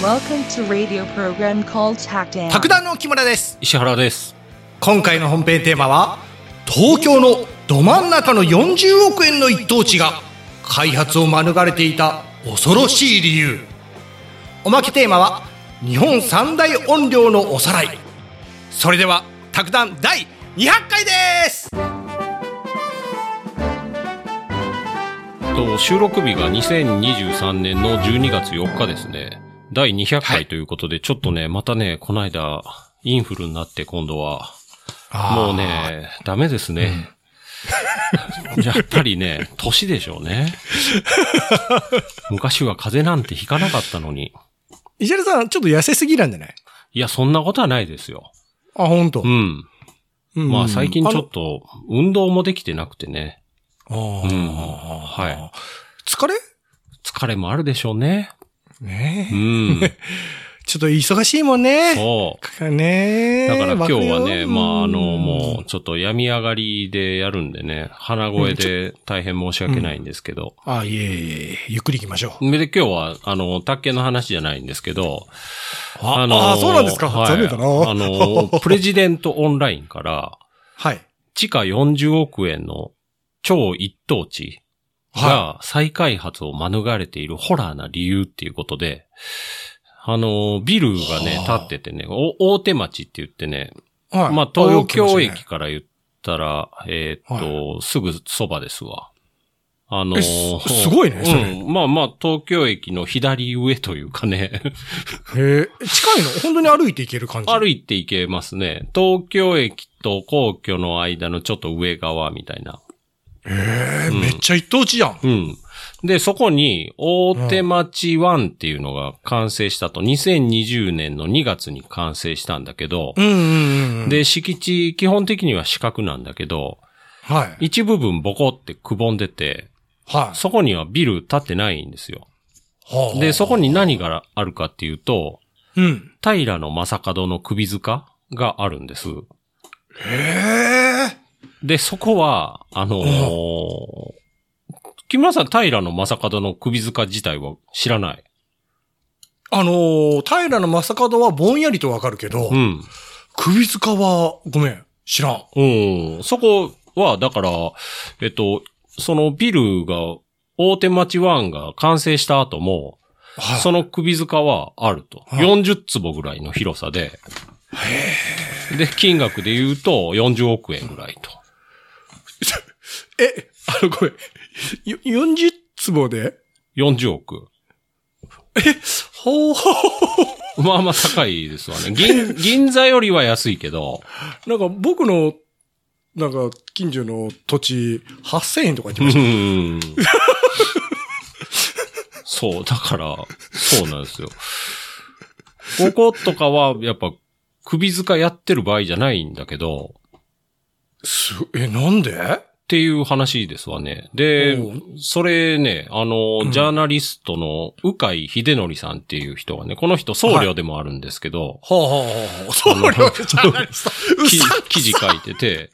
Welcome to radio program called Tactan. 卓談の木村です石原です。今回の本編テーマは東京のど真ん中の40億円の一等地が開発を免れていた恐ろしい理由おまけテーマは日本三大音量のおさらいそれでは卓談第200回ですと収録日が2023年の12月4日ですね。第200回ということで、ちょっとね、またね、この間、インフルになって今度は、もうね、ダメですね。やっぱりね、年でしょうね。昔は風邪なんてひかなかったのに。石原さんちょっと痩せすぎなんじゃない？いや、そんなことはないですよ。あ本当。うん。うんまあ最近ちょっと、運動もできてなくてね。あのうん。はい。疲れ？疲れもあるでしょうね。ねうえん。ちょっと忙しいもんね。そう。ねえだから今日はね、まああの、ももうちょっと病み上がりでやるんでね、鼻声で大変申し訳ないんですけど。あ、いえいえいえ、ゆっくり行きましょう。で、今日は、あの、卓球の話じゃないんですけど、あのあそうなんですか？はい残念だなあの、プレジデントオンラインから、はい。地下40億円の超一等地が再開発を免れているホラーな理由っていうことで、あの、ビルがね、はあ建っててね、お大手町って言ってね、はい。まあ、東京よ駅から言ったら、えーっと、すぐそばですわ。あのえすすごいねうん。まあまあ、東京駅の左上というかね、へえ、近いの？本当に歩いて行ける感じ？歩いて行けますね。東京駅と皇居の間のちょっと上側みたいな。へえ、うんめっちゃ一等地じゃん。うん。で、そこに、大手町1っていうのが完成したと、2020年の2月に完成したんだけど、うんうんうん。、で、敷地、基本的には四角なんだけど、はい。一部分ボコってくぼんでて、はい。そこにはビル建ってないんですよ。はあで、そこに何があるかっていうと、うん。平の正門の首塚があるんです。へえ。で、そこは、あのー木村さん、平の正門の首塚自体は知らない？あのー、平の正門はぼんやりとわかるけど、うん。首塚は、ごめん、知らん。うん。そこは、だから、えっと、そのビルが、大手町湾が完成した後も、はい。その首塚はあると。はい40坪ぐらいの広さで。で、金額で言うと40億円ぐらいと。え、あの、ごめん。よ40坪で？40億。ほうほう。まあまあ高いですわね。銀、銀座よりは安いけど、なんか僕の、なんか近所の土地8000円とか言ってうました。ん。そう、だから、そうなんですよ。こことかは、やっぱ、首塚やってる場合じゃないんだけど、す、え、なんで？っていう話ですわね。でそれね、あの、うん。ジャーナリストの鵜飼秀則さんっていう人がね、この人僧侶でもあるんですけど、はあ、はあはあ、そうよ、じゃないですか。う 記事書いてて、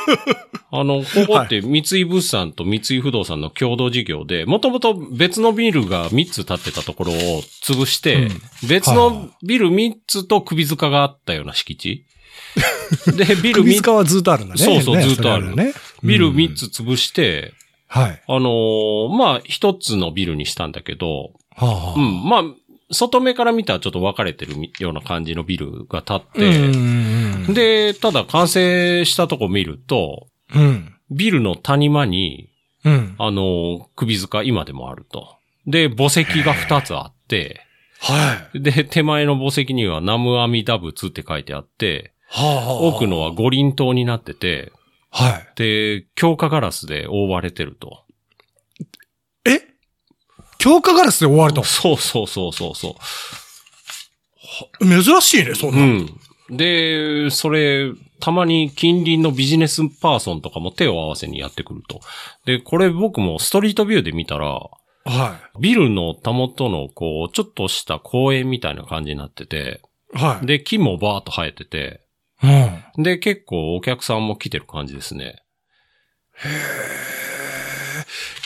あの、ここって三井物産と三井不動産の共同事業で、もともと別のビルが3つ建ってたところを潰して、別のビル3つと首塚があったような敷地。で、ビル3つ、首塚はずっとあるんだね。そうそうねずっとある。ね。ビルうん3つ潰して、はい。あのーまあ、一つのビルにしたんだけど、はあ、はあ。うん、まあ、外目から見たらちょっと分かれてるような感じのビルが建って、で、ただ完成したとこ見ると、うん。うん。ビルの谷間に、うん。あの、首塚今でもあると。で、墓石が2つあって、はい。で、手前の墓石には南無阿弥陀仏って書いてあって、はあ、はあ。奥のは五輪塔になってて、はい。で、強化ガラスで覆われてると。え？強化ガラスで終わると。そうそうそうそうそ珍しいね、そんう。うな。ん。で、それ、たまに近隣のビジネスパーソンとかも手を合わせにやってくると。で、これ僕もストリートビューで見たら、はビルのたもとの、こう、ちょっとした公園みたいな感じになってて、い。はい。で、木もバーっと生えてて、うん。で、結構お客さんも来てる感じですね。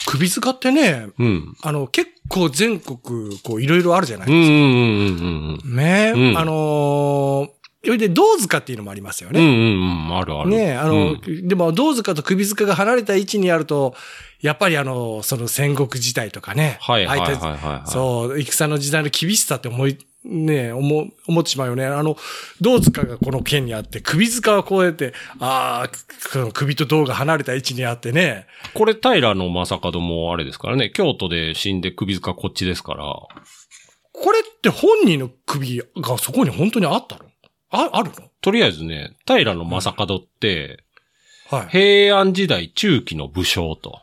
首塚ってね、うん。あの、結構全国、こう、いろいろあるじゃないうんうんですか。うんうんね、うんあのー、それで、銅塚っていうのもありますようん。うんね。うんうん。あるある。ねあの、うんでも、銅塚と首塚が離れた位置にあると、やっぱりあの、その戦国時代とかね。はいはいはいはいそう、戦の時代の厳しさって思い、ね思う、思ってしまうよね。あの、銅塚がこの県にあって、首塚はこうやって、ああ、首と銅が離れた位置にあってね。これ平の正門もあれですからね。京都で死んで首塚こっちですから。これって本人の首がそこに本当にあったの？あ、あるの？とりあえずね、平の正門って、はい。平安時代中期の武将と。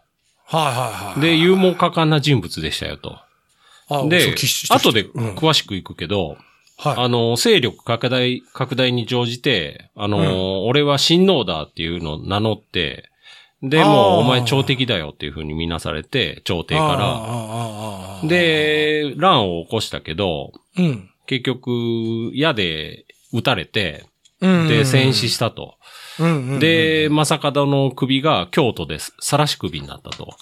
はいはいはい。で、勇猛果敢な人物でしたよと。あで後でうん詳しくいくけど、はい。あの、勢力拡大、拡大に乗じて、あの、俺は親王だっていうのを名乗って、で、もうお前朝敵だよっていう風に見なされて、朝廷から。、で、乱を起こしたけど、うん。結局、矢で撃たれて、うんで、戦死したと。うんうんうん、で、正門の首が京都でさらし首になったと。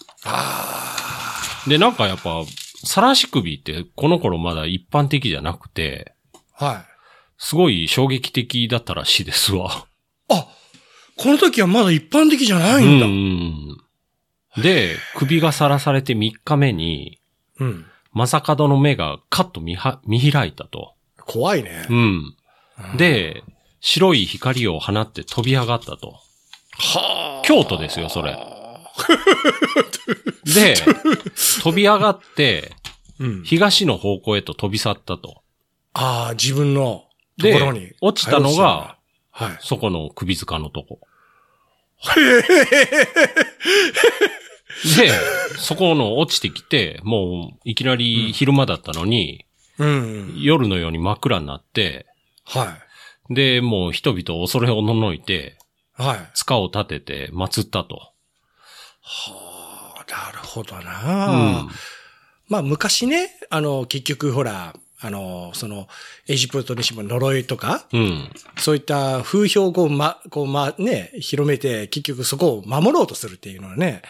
で、なんかやっぱ、さらし首ってこの頃まだ一般的じゃなくて、はい。すごい衝撃的だったらしいですわ。あ、この時はまだ一般的じゃないんだ。うんうん。で、首がさらされて3日目に、うん。正門の目がカッと見は見開いたと。怖いね。うん。で、白い光を放って飛び上がったと。はあ。京都ですよ、それ。で、飛び上がって、うん。東の方向へと飛び去ったと。ああ、自分のとでころに。、落ちたのが、はい。そこの首塚のとこ。で、そこの落ちてきて、もういきなり昼間だったのに、うん。夜のように真っ暗になって、はい。で、もう人々恐れおののいて、はい。塚を立てて祀ったと。はあ、なるほどうな、ん。まあ昔ね、あの、結局ほら、あの、その、エジプトにしても呪いとか、うん。そういった風評をこう、ま、こう、ま、ね、広めて、結局そこを守ろうとするっていうのはね、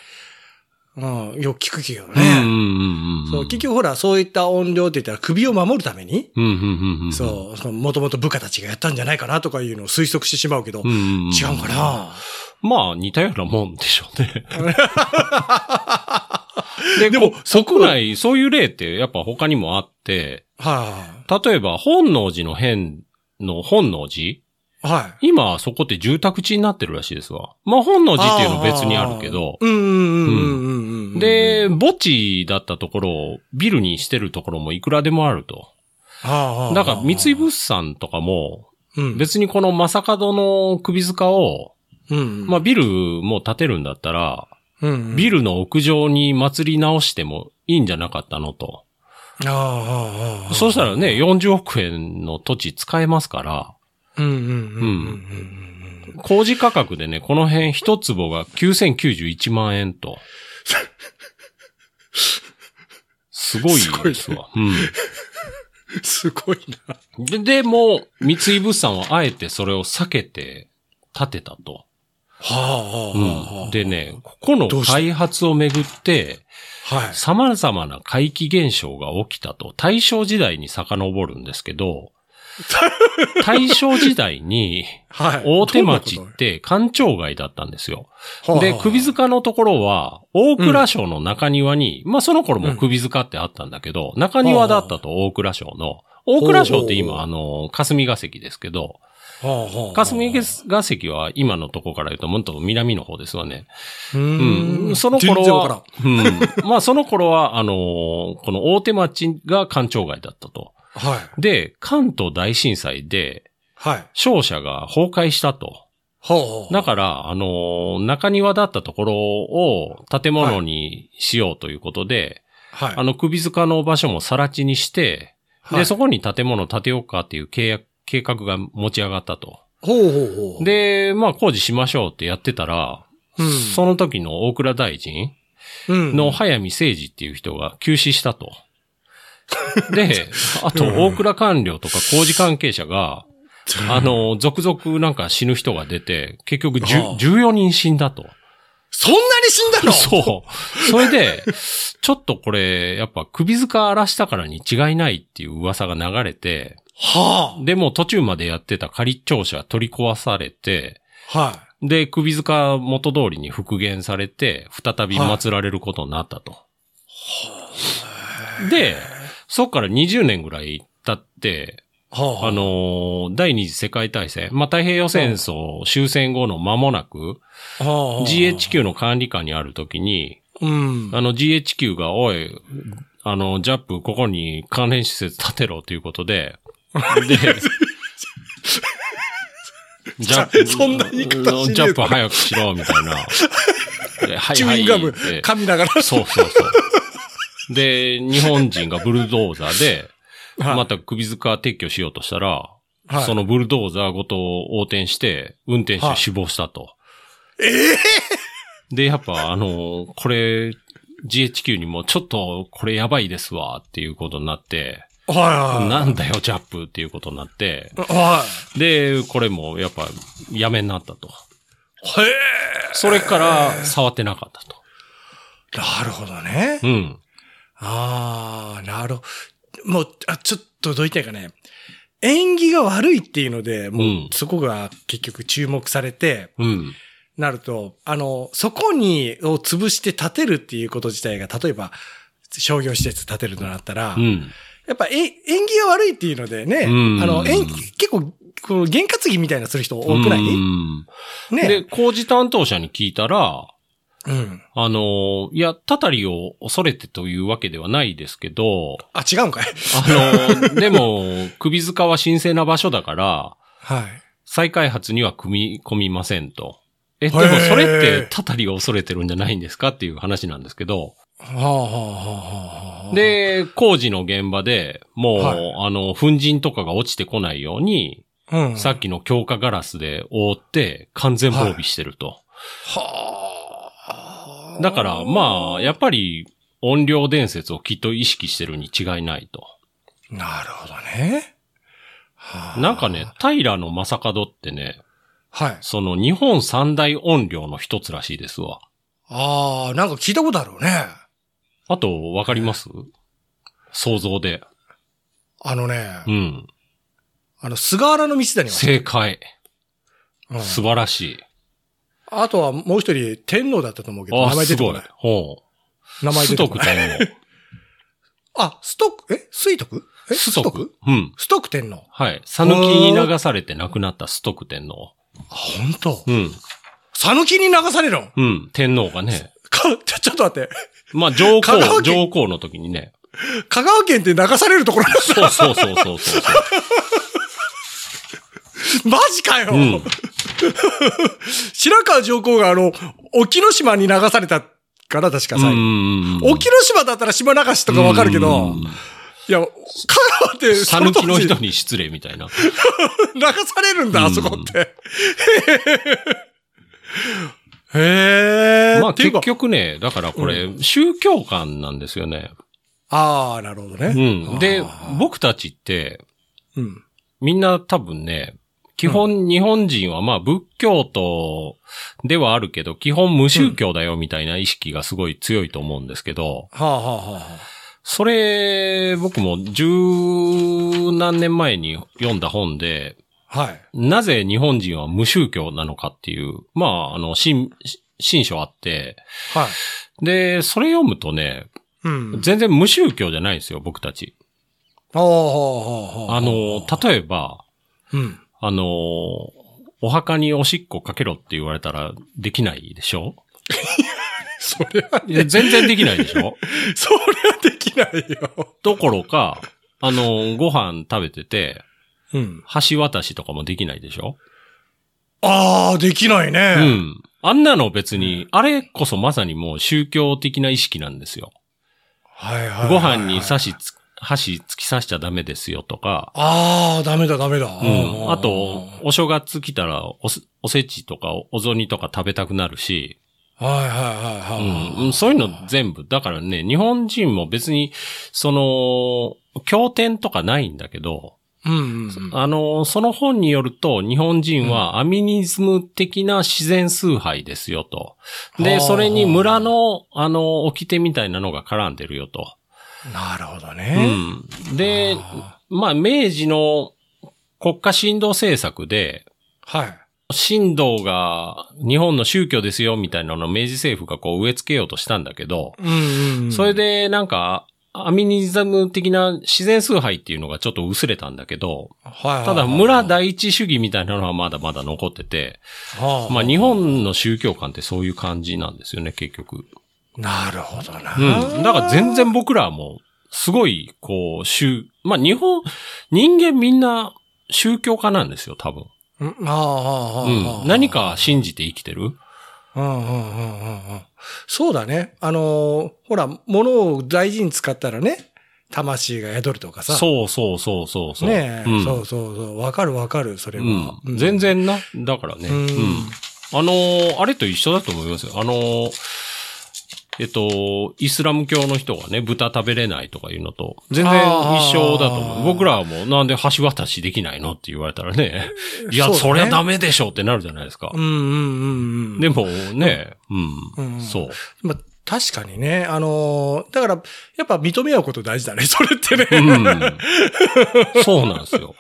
うん、よく聞くけどね。うんうんうんうん。そう、結局ほら、そういった音量って言ったら首を守るために、うんうんうんうん。そう、もともと部下たちがやったんじゃないかなとかいうのを推測してしまうけど、うんうんうん。違うかなまあ、似たようなもんでしょうね。で、でもこ国内、そういう例ってやっぱ他にもあって、は例えば本能寺の変の本能寺？い、はい。今、そこって住宅地になってるらしいですわ。まあ、本能寺っていうのは別にあるけど、うん。で、墓地だったところをビルにしてるところもいくらでもあると。はあ、だから、三井物産とかも、うん、別にこの正門の首塚を、うん、まあ、ビルも建てるんだったら、うんうん、ビルの屋上に祭り直してもいいんじゃなかったのと。ああ。そうしたらね、40億円の土地使えますから、うんうんうんうん工事価格でね、この辺一坪が9091万円と。すごいですわ。うん。すごいな。うん。で、でも、三井物産はあえてそれを避けて建てたと。うん。でね、ここの開発をめぐって、はい。様々な怪奇現象が起きたと。大正時代に遡るんですけど、大正時代に、はい。大手町って官庁街だったんですよ。とで、首塚のところは、大倉省の中庭に、まあその頃も首塚ってあったんだけど、中庭だったと大倉省の。大倉省って今、あの、霞が関ですけど、霞が関は今のとこから言うともっと南の方ですわね。ううん。ん。その頃は、うん。まあその頃は、あのこの大手町が官庁街だったと。はい。で、関東大震災で、はい。商社が崩壊したと。ほう。だから、あのー中庭だったところを建物にしようということで、はい。あの首塚の場所も更地にして、はいで、そこに建物建てようかっていう契約、計画が持ち上がったと。ほうほうほう。、で、まあ工事しましょうってやってたら、うんその時の大倉大臣うん。の早見誠二っていう人が急死したと。で、あと大倉官僚とか工事関係者が、あの、続々なんか死ぬ人が出て、結局じゅああ14人死んだと。そんなに死んだの？そう。それで、ちょっとこれ、やっぱ首塚荒らしたからに違いないっていう噂が流れて、はで、もう途中までやってた仮庁舎取り壊されて、あ。はで、首塚元通りに復元されて、再び祀られることになったと。で、そっから20年ぐらい経って、い。はあ。あのー第二次世界大戦、まあ、太平洋戦争終戦後の間もなく、はあ、GHQ の管理下にある時に、うん。あの GHQ が、おい、あの、ジャップ、ここに関連施設建てろということで、で、ジャップ、そんな言い方ジャップ早くしろ、みたいな。ではいチューインガム噛みながら。そうそうそう。で、日本人がブルドーザーで、はいまた首塚撤去しようとしたら、はいそのブルドーザーごと横転して、運転手死亡したと。ええで、やっぱあの、これ、GHQ にもちょっとこれやばいですわっていうことになって、はいはい。なんだよ、ジャップっていうことになって、はで、これもやっぱやめになったと。い。へえ。それから触ってなかったと。なるほどね。うん。ああ、なるほど。もう、あ、ちょっとどう言ったらいいかね。縁起が悪いっていうので、もう、うんそこが結局注目されて、うん。なると、あの、そこに、を潰して建てるっていうこと自体が、例えば、商業施設建てるとなったら、うん。やっぱ、え、縁起が悪いっていうのでね、うんあの、縁、結構、この、験担ぎみたいなする人多くない？うん。ね。で、工事担当者に聞いたら、うん。あの、いや、たたりを恐れてというわけではないですけど、あ、違うんかい？あの、でも、首塚は神聖な場所だから、はい。再開発には組み込みませんと。え、でもそれって、たたりを恐れてるんじゃないんですかっていう話なんですけど、で、工事の現場で、もう、はいあの、粉塵とかが落ちてこないように、うん。さっきの強化ガラスで覆って完全防備してると。はあ。だから、まあ、やっぱり音量伝説をきっと意識してるに違いないと。なるほどね。はあなんかね、平野正門ってね、はい。その日本三大音量の一つらしいですわ。ああ、なんか聞いたことあるね。あと、わかります？想像で。あのね、うん。あの、菅原の道だには、正解。うん素晴らしい。あとはもう一人天皇だったと思うけど、名前出てこない。。ほ名前出てこない。天皇。あ、ストック、え？水徳え？ストクうん。ストック天皇。はい。讃岐に流されて亡くなったストク天皇。あ、本当？うん。さぬきに流されるの？うん。天皇がね。か、ちょ、ちょっと待って。まあ、上皇、上皇の時にね。香川県って流されるところなんだそうそうそうそうそう。マジかよ、うん。白川上皇があの、沖ノ島に流されたから確かう最後。ん。沖ノ島だったら島流しとかわかるけど、うんいや、香川ってそ讃岐の人に失礼みたいな。流されるんだ、うんあそこって。へえ。まあ結局ね、だからこれ、宗教観なんですよね。ああ、なるほどね。うん。で僕たちって、うん。みんな多分ね、基本日本人はまあ仏教徒ではあるけど、基本無宗教だよみたいな意識がすごい強いと思うんですけど、はあ、はあはそれ、僕も十何年前に読んだ本で、あ、はい。なぜ日本人は無宗教なのかっていう、まあ、あの、新、新書あって、はい。で、それ読むとね、うん。全然無宗教じゃないんですよ、僕たち。はあ、はあ、はあ。あの、例えば、うん。あの、お墓におしっこかけろって言われたらできないでしょ？それは、いや全然できないでしょ？それはできないよ。どころか、あの、ご飯食べてて、うん。橋渡しとかもできないでしょ？ああ、できないね。うん。あんなの別に、あれこそまさにもう宗教的な意識なんですよ。はいはいはいはい。ご飯に刺しつ、箸突き刺しちゃダメですよとか、ああ、ダメだダメだ。うん。あと、お正月来たらおせ、おせちとかお雑煮とか食べたくなるし、はいはいはいはい。うん、そういうの全部。だからね、日本人も別に、その、経典とかないんだけど、うんうんうん。あの、その本によると、日本人はアミニズム的な自然崇拝ですよと。で、はあそれに村の、あの、掟みたいなのが絡んでるよと。なるほどね。うん。で、まあ、明治の国家神道政策で、はい。神道が日本の宗教ですよみたいなのを明治政府がこう植え付けようとしたんだけど、うんうんうん。それでなんか、アミニズム的な自然崇拝っていうのがちょっと薄れたんだけど、ただ村第一主義みたいなのはまだまだ残ってて、はあまあ日本の宗教観ってそういう感じなんですよね、結局。なるほどな。うん。だから全然僕らはもう、すごい、こう、宗、まあ日本、人間みんな宗教家なんですよ、多分。うん。何か信じて生きてるうんうんうんうんうん。そうだね。あのーほら、物を大事に使ったらね、魂が宿るとかさ。そうそうそうそうそう。ねえ、うん、そうそうそう。わかるわかる、それは。うん。全然な。だからね。ううんん。あのーあれと一緒だと思いますよ。あのーえっと、イスラム教の人がね、豚食べれないとかいうのと、全然一緒だと思う。僕らはもう、なんで橋渡しできないのって言われたらね、いや、そねそりゃダメでしょってなるじゃないですかうん。うんうんうん。でもね、う、うんんそう。まあ、確かにね、あのーだから、やっぱ認め合うこと大事だね、それってね。うん。そうなんですよ。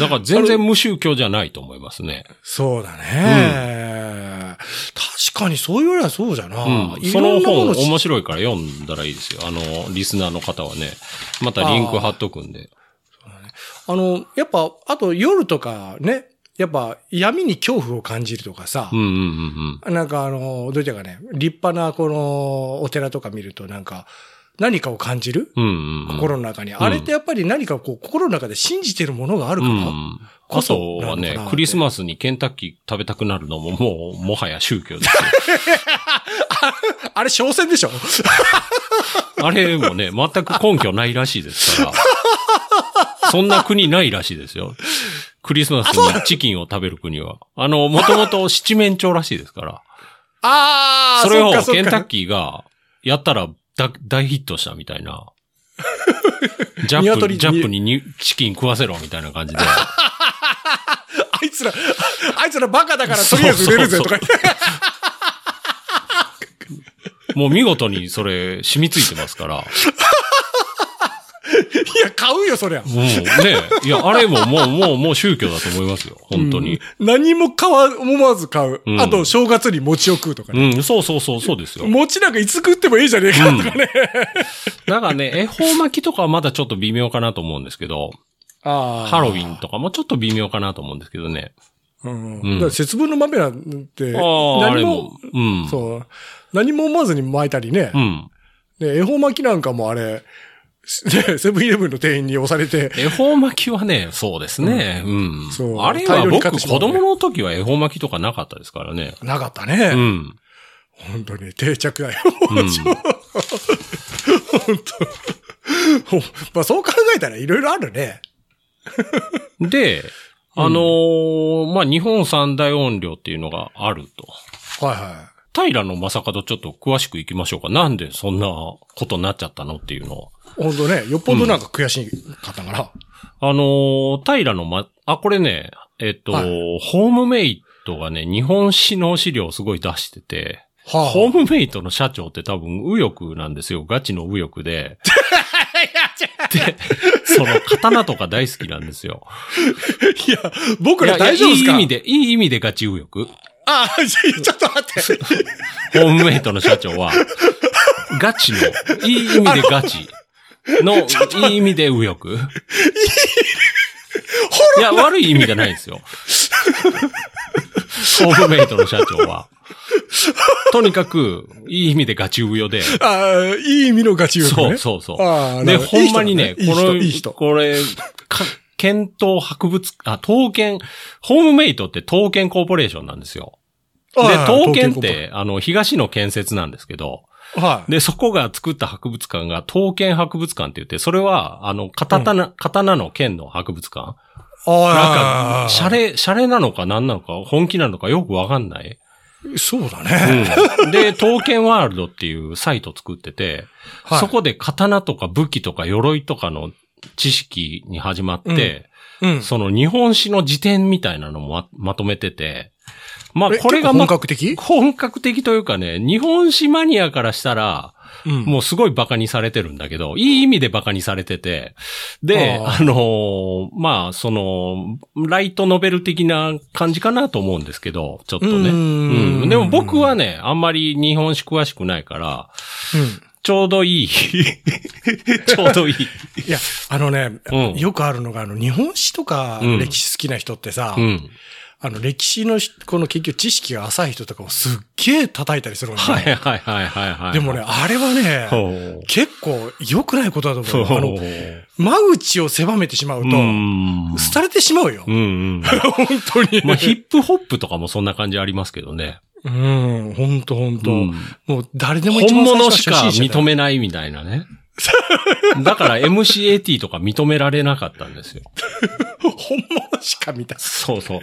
だから全然無宗教じゃないと思いますね。そうだね、確かにそう言わればそうじゃな。うん。いその本面白いから読んだらいいですよ。あの、リスナーの方はね。またリンク貼っとくんで。あの、やっぱ、あと夜とかね、やっぱ闇に恐怖を感じるとかさうん、うんうんうん。なんかあの、どういうかね、立派なこのお寺とか見るとなんか、何かを感じる、うんうんうん。心の中に。あれってやっぱり何かこう、心の中で信じてるものがあるから。うん。こそはねクリスマスにケンタッキー食べたくなるのももう、もはや宗教です あれ、商戦でしょよ。あれもね、全く根拠ないらしいですから。そんな国ないらしいですよ。クリスマスにチキンを食べる国は。あの、もともと七面鳥らしいですから。あそれをケンタッキーがやったらだ大ヒットしたみたいな。ジャップ、鶏ジャップににチキン食わせろみたいな感じで。あいつら、あいつらバカだからとりあえず売れるぜとか言って。もう見事にそれ染みついてますから。いや、買うよ、そりゃ。もうね、いや、あれももう、もう、もう宗教だと思いますよ。本当に。何も買わ、思わず買う。うんあと、正月に餅を食うとかうね。ん、そうそうそう、そうですよ。餅なんかいつ食ってもいいじゃねえかとかね。だからね、恵方巻きとかはまだちょっと微妙かなと思うんですけど、あハロウィンとかもちょっと微妙かなと思うんですけどね。うん。うんだから節分の豆なんて、何も、、うん。そう。何も思わずに巻いたりねう。ん。で、恵方巻きなんかもあれ、ね、セブンイレブンの店員に押されて、恵方巻きはね、そうですね。うん。そうあれは僕、子供の時は恵方巻きとかなかったですからね。なかったね。うん。本当に定着だよ。うん 本当。まあそう考えたらいろいろあるね。で、あのーまあ、日本三大音量っていうのがあると。はいは平野正門ちょっと詳しく行きましょうか。なんでそんなことになっちゃったのっていうのを。い。本当ね、よっぽどなんか悔しかったから。あのー平野ま、あ、これね、えっと、はいホームメイトがね、日本史の資料をすごい出してて、はあ、ホームメイトの社長って多分右翼なんですよ。ガチの右翼で。で、その刀とか大好きなんですよ。いや、僕ら大丈夫ですか？いい意味で、いい意味でガチ右翼。あ、いやちょっと待って。ホームメイトの社長は、ガチの、いい意味でガチの、いい意味で右翼。いや、悪い意味じゃないですよ。ホームメイトの社長は。とにかく、いい意味でガチ右翼で。あいい意味のガチ力ね。そうそうそう。で、ほんまにね、いい人だこの。これ、か検討博物、あ、刀剣、ホームメイトって刀剣コーポレーションなんですよ。で、はい刀剣っ、て、あの、東の建設なんですけど、はい。で、そこが作った博物館が刀剣博物館って言って、それは、あの、刀、刀の剣の博物館？なんか、シャレ、シャレなのか何なのか、本気なのかよくわかんない？そうだね。うん。で、刀剣ワールドっていうサイト作ってて、はいそこで刀とか武器とか鎧とかの知識に始まって、うん。その日本史の辞典みたいなのもままとめてて、まあえこれがま結構本格的？本格的というかね、日本史マニアからしたら、うんもうすごい馬鹿にされてるんだけど、いい意味で馬鹿にされてて、で、ああのーまあ、その、ライトノベル的な感じかなと思うんですけど、ちょっとね。ううんん。でも僕はね、あんまり日本史詳しくないから、ちょうどいい。ちょうどいい。いや、あのね、うんよくあるのが、あの、日本史とかうん歴史好きな人ってさ、うん。あの、歴史のし、この結局知識が浅い人とかをすっげえ叩いたりするのね。はいはいはいはいはい。でもね、、あれはね。結構良くないことだと思うよ。あの、う間口を狭めてしまうと、ん。廃れてしまうよう。んうん。本当に。まあ、ヒップホップとかもそんな感じありますけどね。うん、本当本当、うんもう誰でも一本番物しか認めないみたいなね。だから MCAT とか認められなかったんですよ。本物しか見た。いそうそう。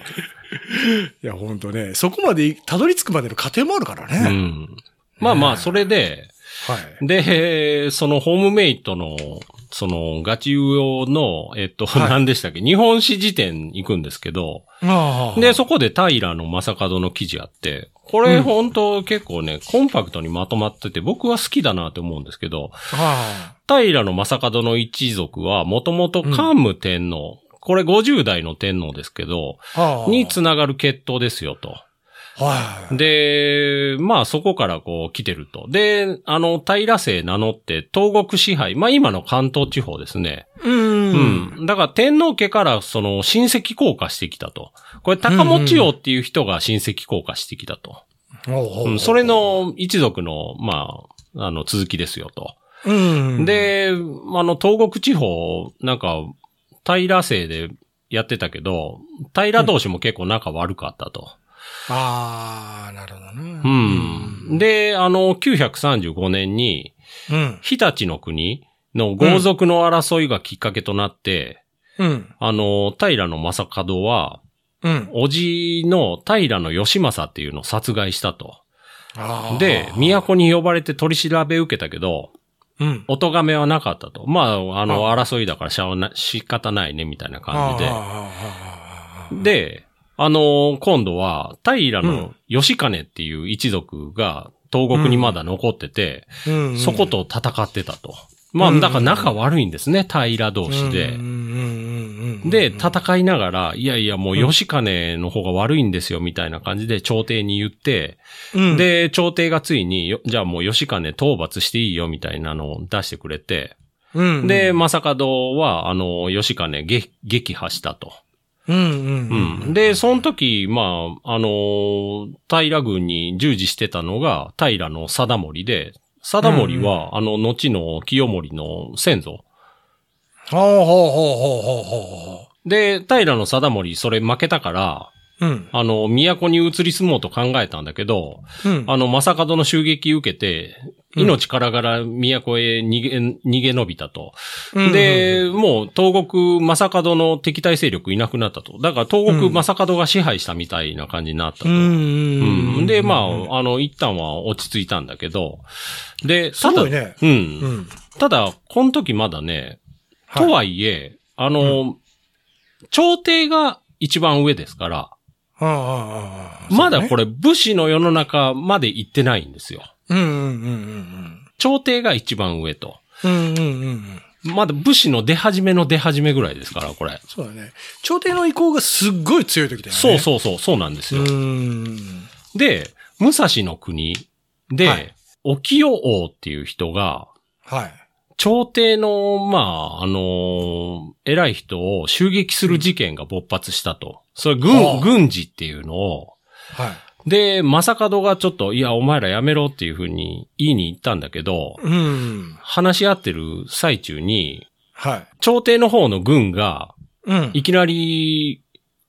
や、本当ね、そこまでたどり着くまでの過程もあるからうね。ん。まあまあ、それで、はい。で、そのホームメイトの、そのガチ用の、えっと、はい。何でしたっけ？日本史辞典行くんですけど、で、そこで平の正門の記事あって、これうん本当結構ね、コンパクトにまとまってて、僕は好きだなって思うんですけど、あ平の正門の一族は、もともと桓武天皇、これ50代の天皇ですけど、につながる血統ですよと。はい。で、まあそこからこう来てると。で、あの、平姓名乗って東国支配、まあ今の関東地方ですね。うん。うん。だから天皇家からその親戚降下してきたと。これ高持王っていう人が親戚降下してきたと。ほうほうん、それ、の一族の、まあ、あの、続きですよと。うん。、で、あの、東国地方、なんか、平姓でやってたけど、平同士も結構仲悪かったと。ああ、なるほどね。うん。で、あの、935年に、うん。日立の国の豪族の争いがきっかけとなって、うん。あの、平の正門は、うん。おじの平の義政っていうのを殺害したと。ああ。で、都に呼ばれて取り調べ受けたけど、うん。お咎めはなかったと。まあ、あの、あ争いだからしゃあな仕方ないね、みたいな感じで。ああで、あの、今度は、平のうん。義兼っていう一族が東国にまだ残ってて、うん。うん。そこと戦ってたと。まあ、うん。だから仲悪いんですね、平同士で。うん。うん。うん。うん。うん。で、戦いながら、いやいや、もう義兼の方が悪いんですよ、みたいな感じで朝廷に言って、うん、で、朝廷がついに、よじゃあもう義兼討伐していいよ、みたいなのを出してくれて、うん、で、正門は、あの、義兼撃撃破したと。うんうんううんん。で、その時、まあ、あの、平軍に従事してたのが、平の貞盛で、貞盛は、あの、後の清盛の先祖。ほうほうほうほうほうほで、平の貞盛、それ負けたから、う。うん。あの、都に移り住もうと考えたんだけど、うん。あの、正門の襲撃受けて、うん命からがら都へ逃げ、逃げ延びたと。うんで、もう、東国正門の敵対勢力いなくなったと。だから、東国正門が支配したみたいな感じになったと。で、まあ、あの、一旦は落ち着いたんだけど、で、ただ、すごいね。うん。うん。ただ、この時まだね、はいとはいえ、あの、朝廷が一番上ですから、まだこれ。れ武士の世の中まで行ってないんですよ。うんうんうんうん朝廷が一番上と。うん。うんうんうんうん。まだ武士の出始めの出始めぐらいですから、これ。そうだね。朝廷の意向がすっごい強い時だよね。そうそうそう、そうなんですよ。う。ん。で、武蔵の国で、はい沖代王っていう人が、はい。朝廷の、まあ、あの偉い人を襲撃する事件が勃発したと。それはあ軍、軍事っていうのを、はい。で、正門がちょっと、いや、お前らやめろっていうふうに言いに行ったんだけど、うん。話し合ってる最中に、はい。朝廷の方の軍が、うん。いきなり、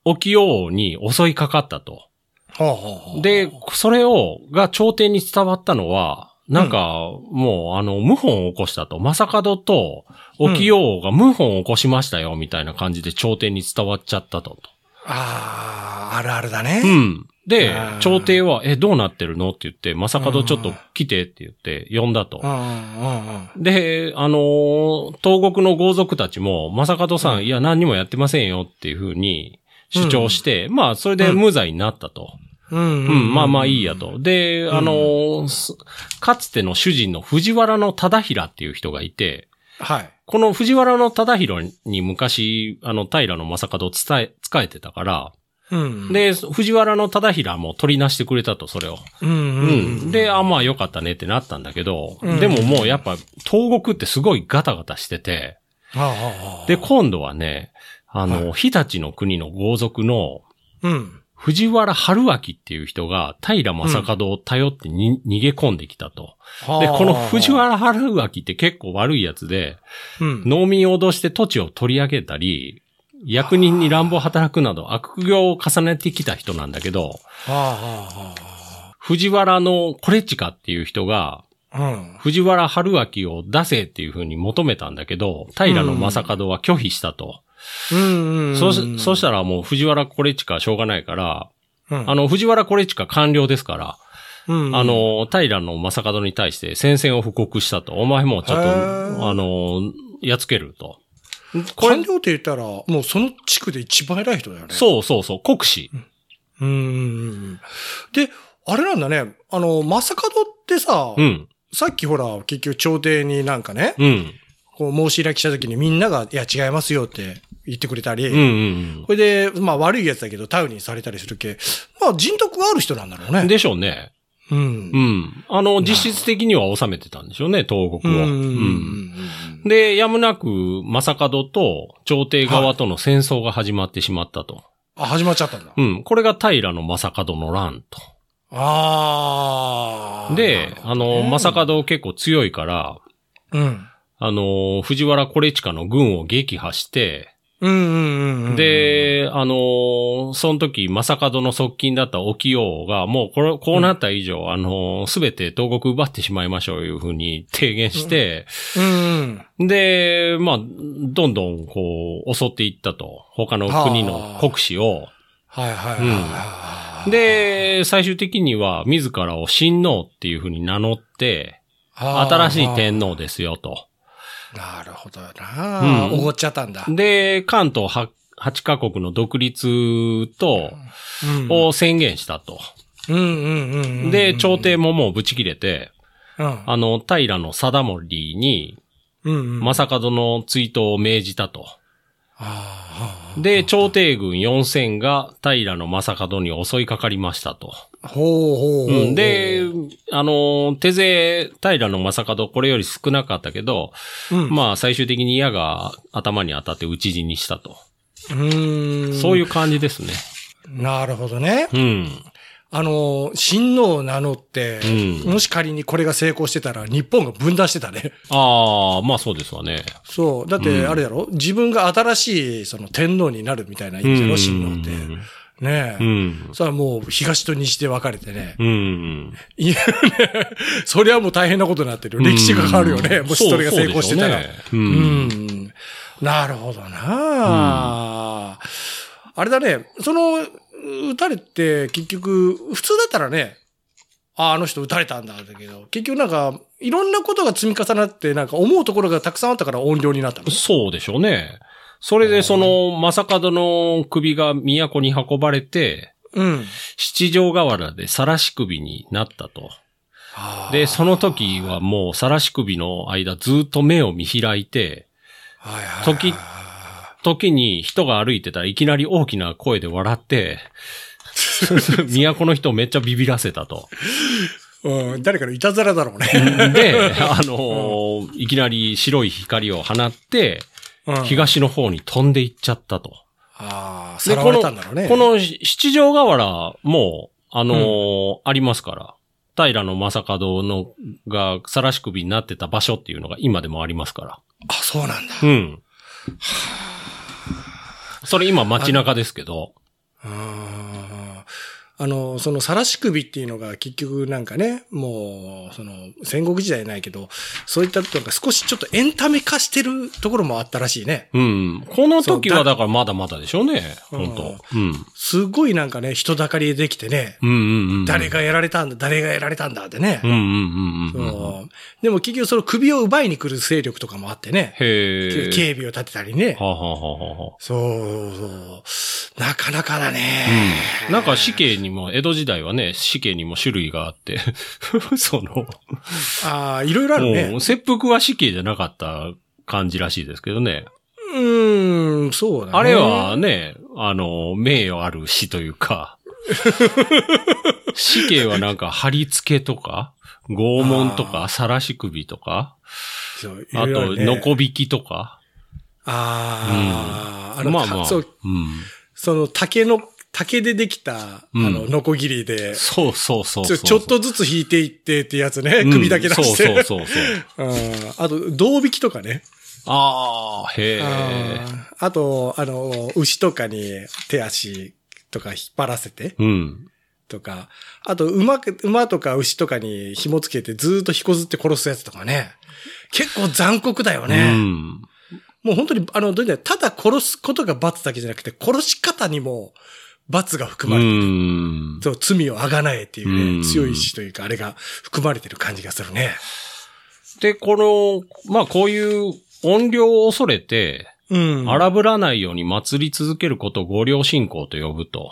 沖代王に襲いかかったと。ほうほうほうで、それを、が朝廷に伝わったのは、なんか、もう、あの、謀反を起こしたと。正門と、沖代王が謀反を起こしましたよ、みたいな感じで朝廷に伝わっちゃったと。ああ、あるあるだね。うん。で朝廷は、え、どうなってるの？って言って、正門ちょっと来てって言って、呼んだとう。んうんうん。で、あのー東国の豪族たちも、正門さん、いや、何にもやってませんよっていうふうに主張して、まあ、それで無罪になったと。うんううん、まあまあいいやと。で、あのーすかつての主人の藤原の忠平っていう人がいて、はい。この藤原の忠平に昔、あの、平の正門を伝え、使えてたから、うん。で、藤原の忠平も取りなしてくれたと、それを。うんうんうん。で、あ、まあよかったねってなったんだけど、うんでももうやっぱ、東国ってすごいガタガタしてて、で、今度はね、あの、日立の国の豪族のうん。藤原春明っていう人が平正門を頼ってに、逃げ込んできたと。で、この藤原春明って結構悪いやつで、うん。農民を脅して土地を取り上げたり、役人に乱暴を働くなど悪行を重ねてきた人なんだけど、藤原のコレチカっていう人が。うん。藤原春明を出せっていう風に求めたんだけど、平の正門は拒否したと。うんうん。そうし、たらもう藤原コレチカはしょうがないから、うん、あの、藤原コレチカ官僚ですから、うん、あ、の、平の正門に対して宣戦を布告したと。お前もちょっへと、ーあの、やっつけると。官僚って言ったら、もうその地区で一番偉い人だよね。そうそうそう、国士。う。うんうんうん。で、あれなんだね。あの、正門ってさ、うん、さっきほら、結局朝廷になんかね、うん、こう申し開きした時にみんなが、いや違いますよって言ってくれたり、うん、うんこれで、まあ悪いやつだけどタウにされたりするけ、まあ人徳がある人なんだろううん。ね。でしょうね。うんう。ん。あの、実質的には収めてたんでしょうね、東国を。うんで、やむなく、正門と朝廷側との戦争が始まってしまったと。あ、始まっちゃったんだ。うん。これが平の正門の乱と。ああ。で、あの、正か。門結構強いから、うん。あの、藤原コレチカの軍を撃破して、で、あの、その時、正門の側近だった沖王が、もうこれ、こうなった以上、あの、すべて東国奪ってしまいましょういうふうに提言して、うんうん。で、まあ、どんどんこう、襲っていったと。他の国の国士を。はいはいはいはい。で、最終的には自らを親王っていうふうに名乗って、新しい天皇ですよと。なるほどな。うんおごっちゃったんだ。で、関東は8カ国の独立と、うんを宣言したと。で、朝廷ももうブチ切れて、うん。あの、平の貞盛に、うんうん。正門の追悼を命じたと。あで、朝廷軍4000が平の正門に襲いかかりましたと。あ。ほうほうほう。うん、で、あの、手勢、平の正門これより少なかったけど、うん、まあ最終的に矢が頭に当たって討ち死にしたと。うーん。そういう感じですね。なるほどね。うん。あの、親王を名乗って、うんもし仮にこれが成功してたら、日本が分断してたね。ああ、まあそうですわね。そう。だって、うんあれだろ、自分が新しい、その天皇になるみたいな意味だろ、親王って。ねえ。うん。それはもう東と西で分かれてね。うん。いやね、それはもう大変なことになってるよ。歴史が変わるよね。うんもしそれが成功してたら。そうん。なるほどな、あれだね、その、撃たれて結局、普通だったらね、ああ、あの人撃たれたんだ、だけど、結局なんか、いろんなことが積み重なって、なんか思うところがたくさんあったから音量になったの。そうでしょうね。それでその、正門の首が都に運ばれて、うん。七条河原で晒し首になったと。で、その時はもう晒し首の間ずっと目を見開いて、時時に人が歩いてたらいきなり大きな声で笑って、都の人をめっちゃビビらせたと。うん、誰かのいたずらだろうね。で、あのーいきなり白い光を放って、うん、東の方に飛んでいっちゃったと。ああ、さで、らわれたんだろうね。この七条河原も、あのーありますから。平の正門のが晒し首になってた場所っていうのが今でもありますかあ、そうなんだ。ら。うん。それ今街中ですけど。あーあの、その、さらし首っていうのが結局なんかね、もう、その、戦国時代ないけど、そういったとか少しちょっとエンタメ化してるところもあったらしいね。うん。この時はだからまだまだでしょうね。うん本当うん。すごいなんかね、人だかりでできてね、うんうんうん。誰がやられたんだ、誰がやられたんだってねうん。うんうんうんうん。そうでも結局その首を奪いに来る勢力とかもあってね、へえ。警備を立てたりね。はあ、はあはあはあ、そうそう。なかなかだね。うん。なんか死刑にも、江戸時代はね、死刑にも種類があって、その、ああ、いろいろあるもねう。切腹は死刑じゃなかった感じらしいですけどね。うーん、そうだね。あれはね、あの、名誉ある死というか、死刑はなんか貼り付けとか、拷問とか、晒し首とか、あと、いろいろるねノコ引きとか。ああ、あの、まあまあ。そう、うん。その竹の、竹でできた、あうんの、ノコギリで、そうそうそう。ちょっとずつ引いていってってやつね、うん首だけ出して。そうそうそうそう。うんあと、胴引きとかね。ああ、へえ。あと、あの、牛とかに手足とか引っ張らせてうん。とか、あと、馬く、馬とか牛とかに紐つけてずーっと引こずって殺すやつとかね。結構残酷だよね。うん。もう本当に、あの、どういうただ殺すことが罰だけじゃなくて、殺し方にも罰が含うまれてる。ん。そう、罪をあがなえっていうね、うん強い意志というか、あれが含まれてる感じがするね。で、この、まあこういう音量を恐れて、うん。荒ぶらないように祭り続けることを五両信仰と呼ぶと。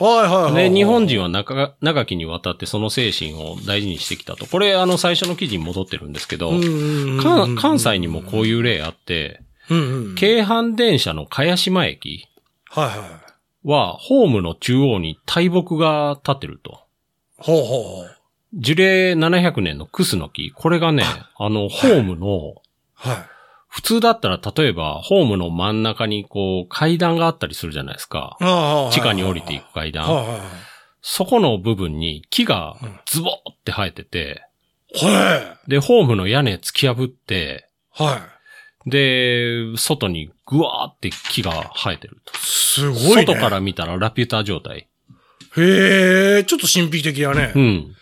はいはいはい。で、日本人は長長きにわたってその精神を大事にしてきたと。これ、あの、最初の記事に戻ってるんですけど、関西にもこういう例あって、うんうん。京阪電車の茅島駅はいはい。は、ホームの中央に大木が立ってると。ほうほうほう。樹齢700年のクスノキ。これがね、あの、ホームの、はい。普通だったら、例えば、ホームの真ん中にこう、階段があったりするじゃないですか。ああ地下に降りていく階段。そこの部分に木がズボーって生えてて、はい。で、ホームの屋根突き破って、はい。で、外にぐわーって木が生えてると。すごいね。外から見たらラピュタ状態。へえ、ちょっと神秘的だねう。ん。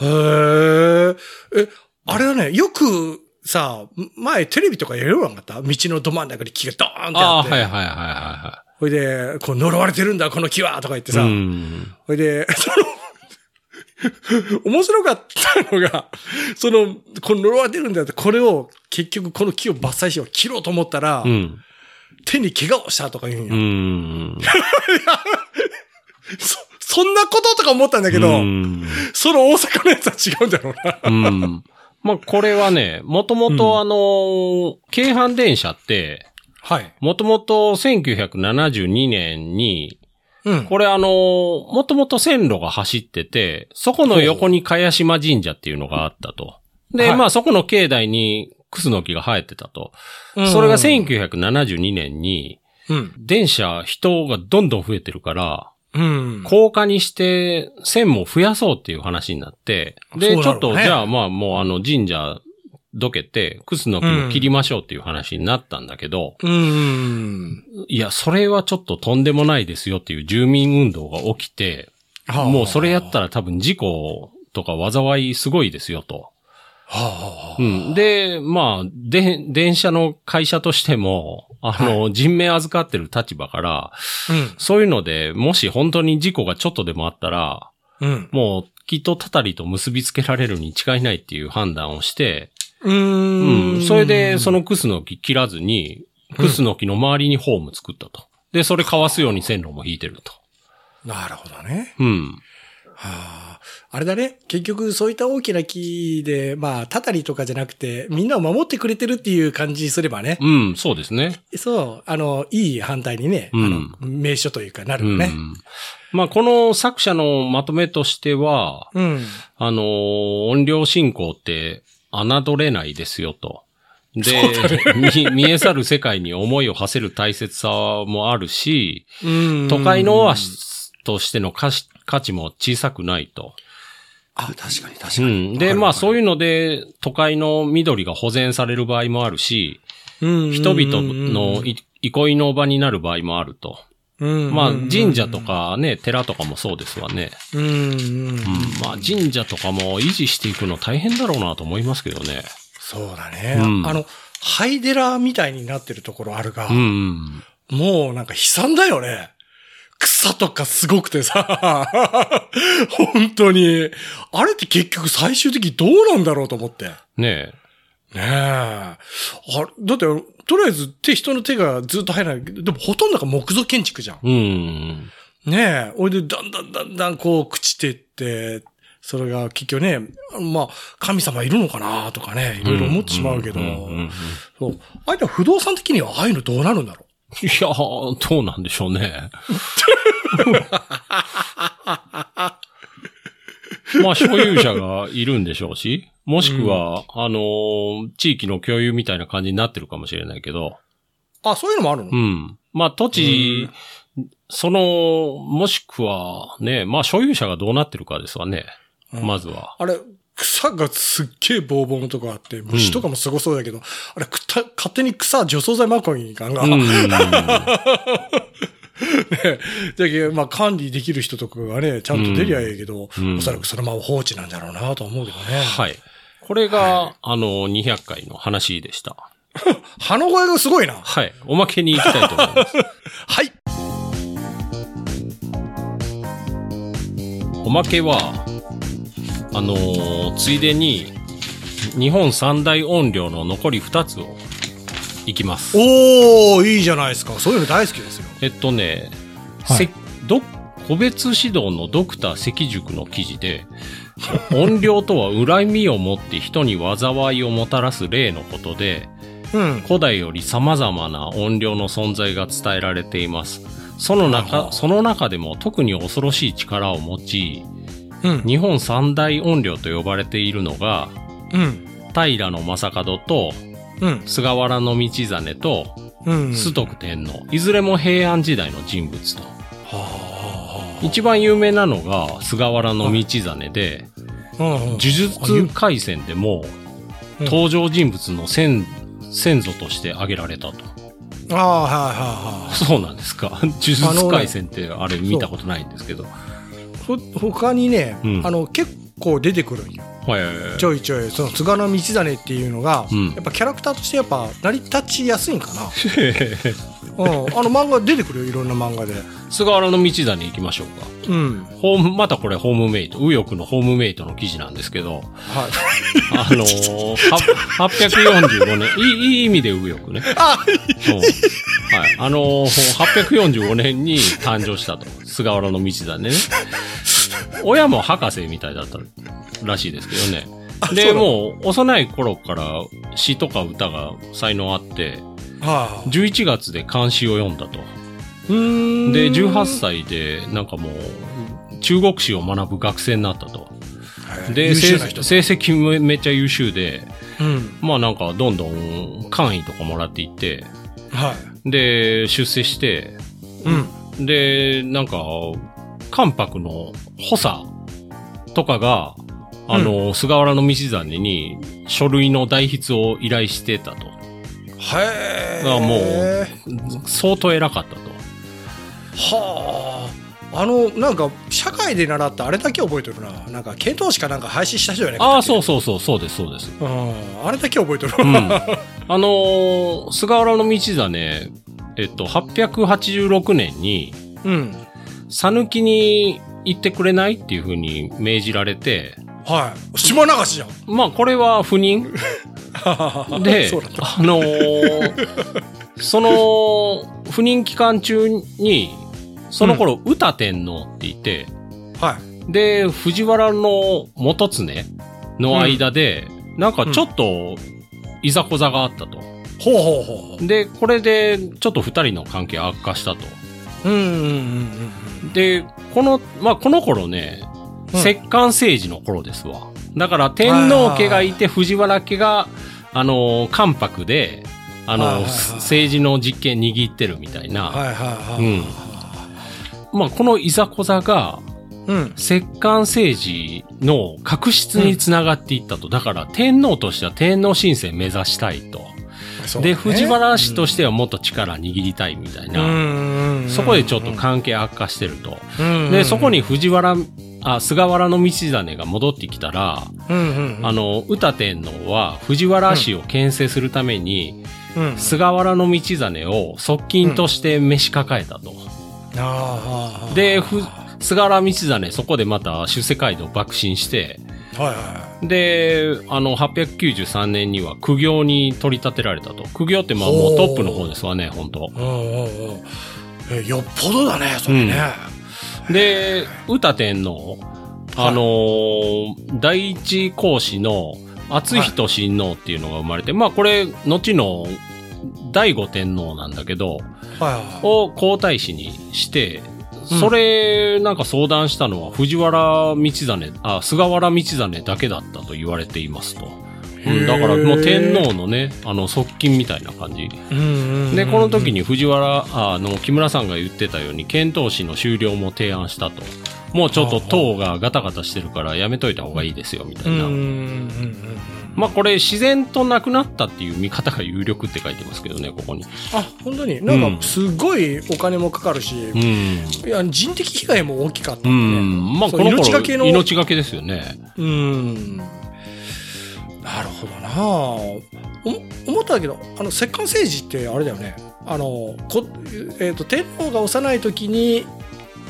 へえ。え、あれだね、よくさ、前テレビとかやるよなかった？道のど真ん中に木がドーンってああ、あって。はいはいはいはほいで、こう呪われてるんだ、この木はとか言っていはい。さ。うん。ほいで、その、面白かったのが、その、この呪われてるんだって、これを、結局この木を伐採しよう、切ろうと思ったら、うん。手に怪我をしたとか言うんうよ。ん。そ、そんなこととか思ったんだけど、うん。その大阪のやつは違うんだろうな。うん。まあ、これはね、もともとあの、京阪電車って、はい。もともと1972年に、うん。これあの、もともと線路が走ってて、そこの横に茅島神社っていうのがあったと。で、はいまあそこの境内にクスノキが生えてたと。うんそれが1972年に、うん。電車、人がどんどん増えてるから、うん。高架にして線も増やそうっていう話になって、で、ちょっと、じゃあまあもうあの神社どけて、クスノキを切りましょうっていう話になったんだけど、うん。いや、それはちょっととんでもないですよっていう住民運動が起きて、もうそれやったら多分事故とか災いすごいですよと。はあ、うん。で、まあ、で、電車の会社としても、あの、人命預かってる立場から、うん。そういうので、もし本当に事故がちょっとでもあったら、うん。もう、きっとたたりと結びつけられるに違いないっていう判断をして、う。うんん。それで、そのクスノキ切らずに、クスノキの周りにホーム作ったと。で、それかわすように線路も引いてると。なるほどね。うん。はあ、あれだね。結局、そういった大きな木で、まあ、たたりとかじゃなくて、みんなを守ってくれてるっていう感じすればね。うん、そうですね。そう、あの、いい反対にね、うんあの、名所というかなるうん。よね。まあ、この作者のまとめとしては、うん。あのー音量進行って侮れないですよと。で、見見え去る世界に思いを馳せる大切さもあるし、うん都会のオアシスとしての価値価値も小さくないと。あ、確かに確かうに。ん。で、まあそういいうので、都会の緑が保全される場合もあるし、うん、人々のい憩いの場になる場合もあると。うんまあ、神社と。かね、寺とかもそうですわね。うん、うん。うん。まあ、神社とかも維持していくの大変だろうなと思いますけどね。そうだね。うんあの、ハイデラみたいになってるところあるが、うんうん。もうなんか悲惨だよね。草とかすごくてさ、本当に。あれって結局最終的にどうなんだろうと思って。ねねえ。あだって、とりあえず手、人の手がずっと入らない。でもほとんどが木造建築じゃん。え。うん。ねえ。おいで、だんだんだんだんこう、朽ちてって、それが結局ね、まあ、神様いるのかなとかね、いろいろ思ってしまうけど、そう。あえて不動産的にはああいうのどうなるんだろいやー、どうなんでしょうね。まあ、所有者がいるんでしょうし、もしくは、あのー地域の共有みたいな感じになってるかもしれないけど、う。あ、そういうのもあるの？うん。まあ、土地、その、もしくは、ね、まあ、所有者がどうなってるかですわね。うんまずは。あれ、草がすっげえボーボーのとこあって、虫とかもすごそうだけど、あれ、くた、勝手に草、除草剤まこにいかんが、うん。ね。だけど、まあ、管理できる人とかがね、ちゃんと出りゃええけど、うんおそらくそのまま放置なんだろうなとは思うけどね。はい。これが、あの、200回の話でした。歯の声がすごいな。はい。おまけに行きたいと思います。はい。おまけは、あのーついでに、日本三大音量の残り2つを、いきます。おー、いいじゃないですか。そういうの大好きですよ。えっとね、はいせど個別指導のドクター関塾の記事で、音量とは恨みを持って人に災いをもたらす例のことで、うん。古代より様々な音量の存在が伝えられています。そのは中、あその中でも特に恐ろしい力を持ち、うん。日本三大音量と呼ばれているのが、うん。平野正門とうん。菅原道真とうん。崇徳天皇、いずれも平安時代の人物と。は一番有名なのが菅原道真で。呪術回戦でもうん登場人物の先先祖として挙げられたと。ああ、はいはいはい。そうなんですか？呪術回戦ってあれ見たことないんですけど。ほ他にね、うんあの、結構出てくるんよ。はい。ちょいちょい、その、津賀の道真っていうのが、うんやっぱキャラクターとしてやっぱ成り立ちやすいんかな。うん。あの漫画出てくるよ、いろんな漫画で。菅原道真行きましょうか。うん。ホーム、またこれホームメイト、右翼のホームメイトの記事なんですけど、はい。あのー、は845年、いい、いい意味で右翼ね。うんはい。あのー、845年に誕生したと。菅原道真ね。親も博士みたいだったらしいですけどね。で、もう、幼い頃から詩とか歌が才能あって、はあ。11月で漢詩を読んだと。で、18歳で、なんかもう、中国史を学ぶ学生になったと。で、優成績もめっちゃ優秀で、うん。まあなんかどんどん簡位とかもらっていって、はい。で、出世して、うん。で、なんか、関白の補佐とかが、あの、菅原道真に書類の代筆を依頼してたと。へえ。がもう相当偉かったと。はあ。あの、なんか、社会で習ったあれだけ覚えてるな。なんか、検討士かなんか廃止した人じゃないかああ、そうそうそう、そうです、そうです。うん。あれだけ覚えてる。うん。あのー菅原道真、えっと、886年に、うん。讃岐に行ってくれないっていうふうに命じられて、はい。島流しじゃん。まあ、これは不妊？でそうだった。、あのーその、不妊期間中に、その頃、歌天皇って言って、はい。で、藤原の元常の間で、なんかちょっと、いざこざがあったと。ほうほうほで、これで、ちょっと二人の関係悪化したと。う。うんうんうんうんで、この、まあ、この頃ね、うん摂関政治の頃ですわ。だから、天皇家がいて、藤原家が、あのー、関白で、あの政治の実権握ってるみたいな。うん。まあ、このいざこざが、うん。摂関政治の確執につながっていったと。だから、天皇としては天皇神聖目指したいと。ね。で、藤原氏としてはもっと力握りたいみたいな。なそこでちょっと関係悪化してると。うん。で、そこに藤原、あ、菅原道真が戻ってきたら、あの、歌天皇は藤原氏を牽制するために、うん。菅原道真を側近として召し抱えたと。で、ふ菅原道真、そこでまた出世街道を爆心して、はいはで、あの、893年には苦行に取り立てられたと。苦行ってまあもうトップの方ですわね、本当。いうんうんうん。えよっぽどだねそれね。で、歌天皇、あのー第一皇子の篤仁親王っていうのが生まれて、まあこれ、後の第五天皇なんだけど、はいはを皇太子にして、それ、なんか相談したのは藤原道真、あ、菅原道真だけだったと言われていますと。うん、だからもう天皇のね、あの、側近みたいな感じ。で、この時に藤原、ああの、木村さんが言ってたように、遣唐使の終了も提案したと。もうちょっと党がガタガタしてるからやめといた方がいいですよ、みたいな。まあこれ自然となくなったっていう見方が有力って書いてますけどね、ここに。あ本当になんかすごいお金もかかるし、うん。いや人的被害も大きかったうん。まあこの頃命がけの命がけですよね。うんなるほどなお思ったけどあの摂関政治ってあれだよねあのこ、えー、と天皇が幼い時に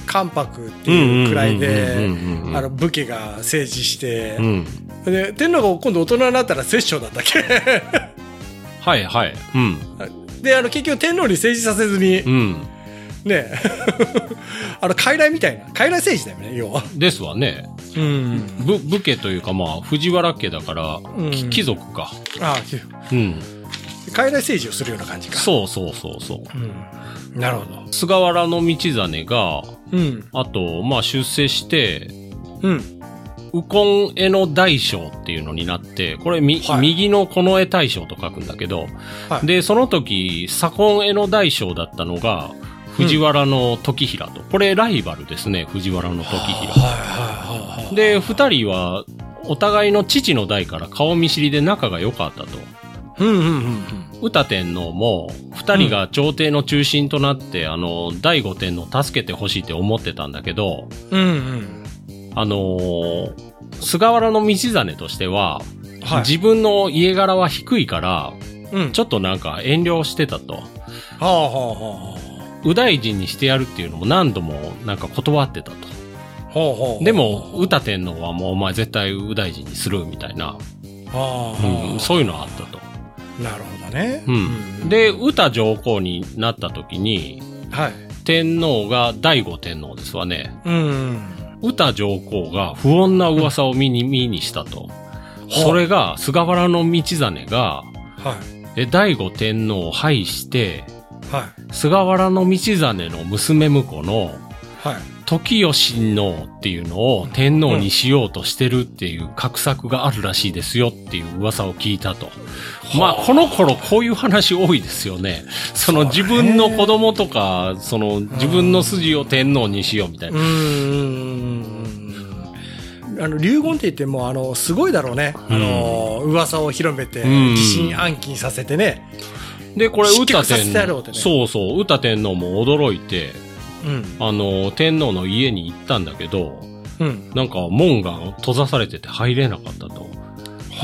関白っていうくらいであの武家が政治してう、ん。で天皇が今度大人になったら摂政だったっけ？はいはい。うん。であの結局天皇に政治させずにうん。ね あの傀儡みたいな傀儡政治だよね要は。ですわね。うん、ぶ武家というかまあ藤原家だから、うんき貴族か。あうん。傀儡政治をするような感じか。そうそうそうそう。うん、なるほど。菅原道真が、うんあと、まあ出世して、うん右近絵の大将っていうのになって、これみ、はい右の近衛大将と書くんだけど、はいで、その時、左近絵の大将だったのが、藤原の時平と。これライバルですね、藤原の時はい平。で、二人は、お互いの父の代から顔見知りで仲が良かったと。うんうんうん歌天皇も、二人が朝廷の中心となって、あの、第五天皇助けてほしいって思ってたんだけど、うん。うんうん。あのー菅原道真としては、はい。自分の家柄は低いから、うん。ちょっとなんか遠慮してたと。はあはあは右大臣にしてやるっていうのも何度もなんか断ってたと。あ。はあはあ。でも、歌天皇はもうお前絶対右大臣にするみたいな、はあはあうん、そういうのはあったと。なるほどね。うん。で、歌上皇になった時に、はい。天皇が第五天皇ですわね。うん。歌上皇が不穏な噂を耳にしたと。それが、菅原道真が、はい。え第五天皇を拝して、はい。菅原道真の娘婿のはい。時吉のっていうのを天皇にしようとしてるっていう画策があるらしいですよっていう噂を聞いたと。まあ、この頃こういう話多いですよね。その自分の子供とか、その自分の筋を天皇にしようみたいうな。ん。あの、流言って言っても、あの、すごいだろうね。あの、噂を広めて、うん疑心暗鬼させてね。で、これ失歌天てねそうそう、歌天皇も驚いて、うん。あの、天皇の家に行ったんだけど、うん。なんか門が閉ざされてて入れなかったと。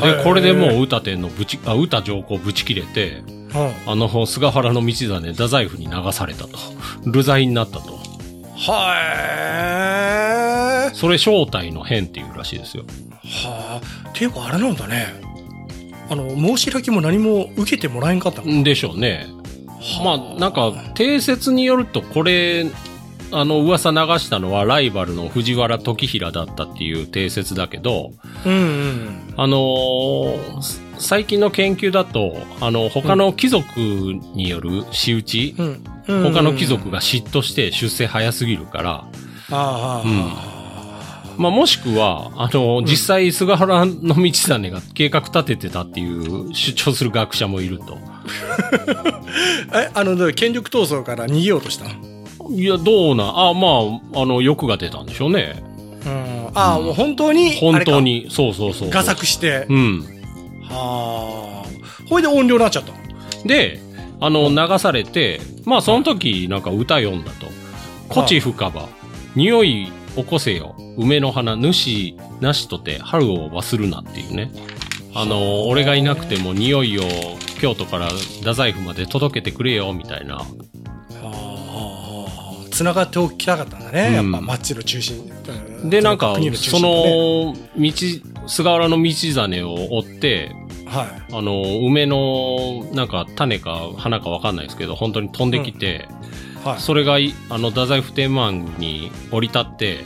で、これでもう歌天皇ぶち、あ、歌上皇ぶち切れて、あの、菅原道真、太宰府に流されたと。流罪になったと。はい。それ正体の変っていうらしいですよ。はあ。っていうか、あれなんだね。あの、申し開きも何も受けてもらえんかったのんでしょうね。まあ、なんか、定説によると、これ、あの、噂流したのはライバルの藤原時平だったっていう定説だけど、うんうん。あのー最近の研究だと、あの、他の貴族による仕打ち、うん。他の貴族が嫉妬して出世早すぎるから、ああ、まあ、もしくは、あの、実際、菅原道真が計画立ててたっていう主張する学者もいると。え、あの、で権力闘争から逃げようとしたの？いや、どうな、あ、まあ、あの、欲が出たんでしょうね。うん。ああ、もう本当に、本当に、そうそうそう。画策して。うん。はあ。ほいで音量になっちゃったので、あの、流されて、まあその時なんか歌読んだと。こち深ば、匂い起こせよ、梅の花、主なしとて春を忘るなっていうね。あの、俺がいなくても匂いを京都から太宰府まで届けてくれよ、みたいな。はあはあはあ繋がっておきたかったんだね。うんやっぱ町の中心。うんで、なんか国の、中その、道、菅原の道真を追って、はい。あの、梅の、なんか種か花かわかんないですけど、本当に飛んできて、はい。それがい、あの、太宰府天満に降り立って、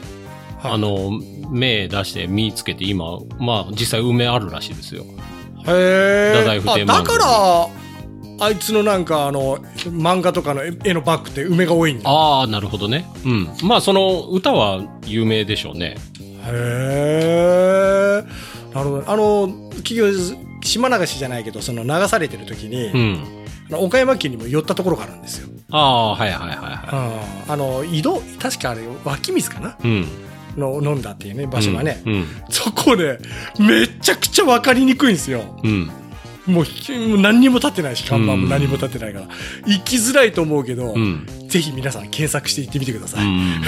はいあ、の、目出して見つけて今、まあ実際梅あるらしいですよ。へ太宰府え。天満あだから、あいつのなんかあの、漫画とかの絵のバッグって梅が多いんだ。ああ、なるほどね。うん。まあその歌は有名でしょうね。へえ。なるほど。あの、企業、島流しじゃないけど、その流されてる時に、うん。岡山県にも寄ったところがあるんですよ。ああ、はいはいはいはうんあの、井戸、確かあれ、湧き水かな？いうん。の飲んだっていうね、場所がね。うん。そこで、めちゃくちゃ分かりにくいんですよ。うん。もう何にも立ってないし、看板も何も立ってないから。行きづらいと思うけど、うん。ぜひ皆さん検索して行ってみてください。うん。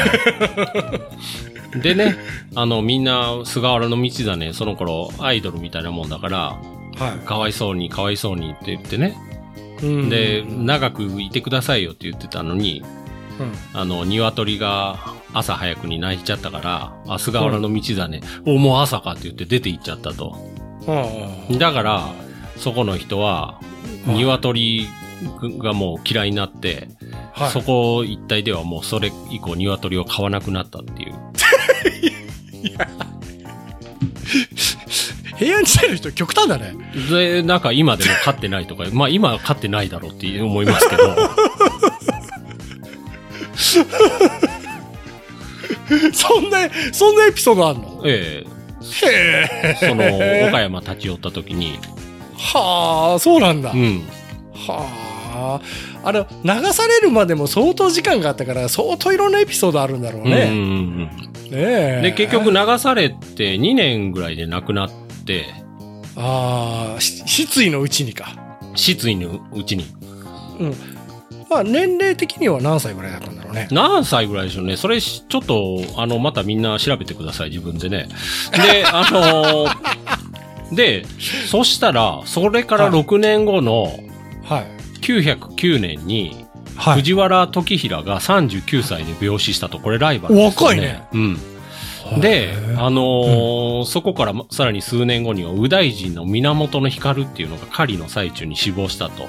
でね、あの、みんな、菅原道真、その頃、アイドルみたいなもんだから、はかわいそうに、かわいそうにって言ってね。い。うんで、うん長くいてくださいよって言ってたのに、あの、鶏が朝早くに泣いちゃったから、あ、菅原道真、お、もう朝かって言って出て行っちゃったと。うんうんだから、そこの人は、はい鶏がもう嫌いになって、はいそこ一帯ではもうそれ以降鶏を飼わなくなったっていう。平安時代の人極端だね。で、なんか今でも飼ってないとか、まあ今は飼ってないだろうって思いますけど、そんな、そんなエピソードあんの？えへええ。その、岡山立ち寄った時に、はあ、そうなんだ。うん。はあ。あの、流されるまでも相当時間があったから、相当いろんなエピソードあるんだろううんうんね。うんねえ。で、結局、流されて2年ぐらいで亡くなって、ああ、し失意のうちにか。失意のうちに。うん。まあ、年齢的には何歳ぐらいだったんだろうね。何歳ぐらいでしょうね。それし、ちょっと、あの、またみんな調べてください、自分でね。で、あのーで、そしたら、それから6年後のはい。909年に、はい。藤原時平が39歳で病死したと、これライバルですよ若いね。うん。で、あのーそこからまさらに数年後には、右大臣の源光っていうのが狩りの最中に死亡したと。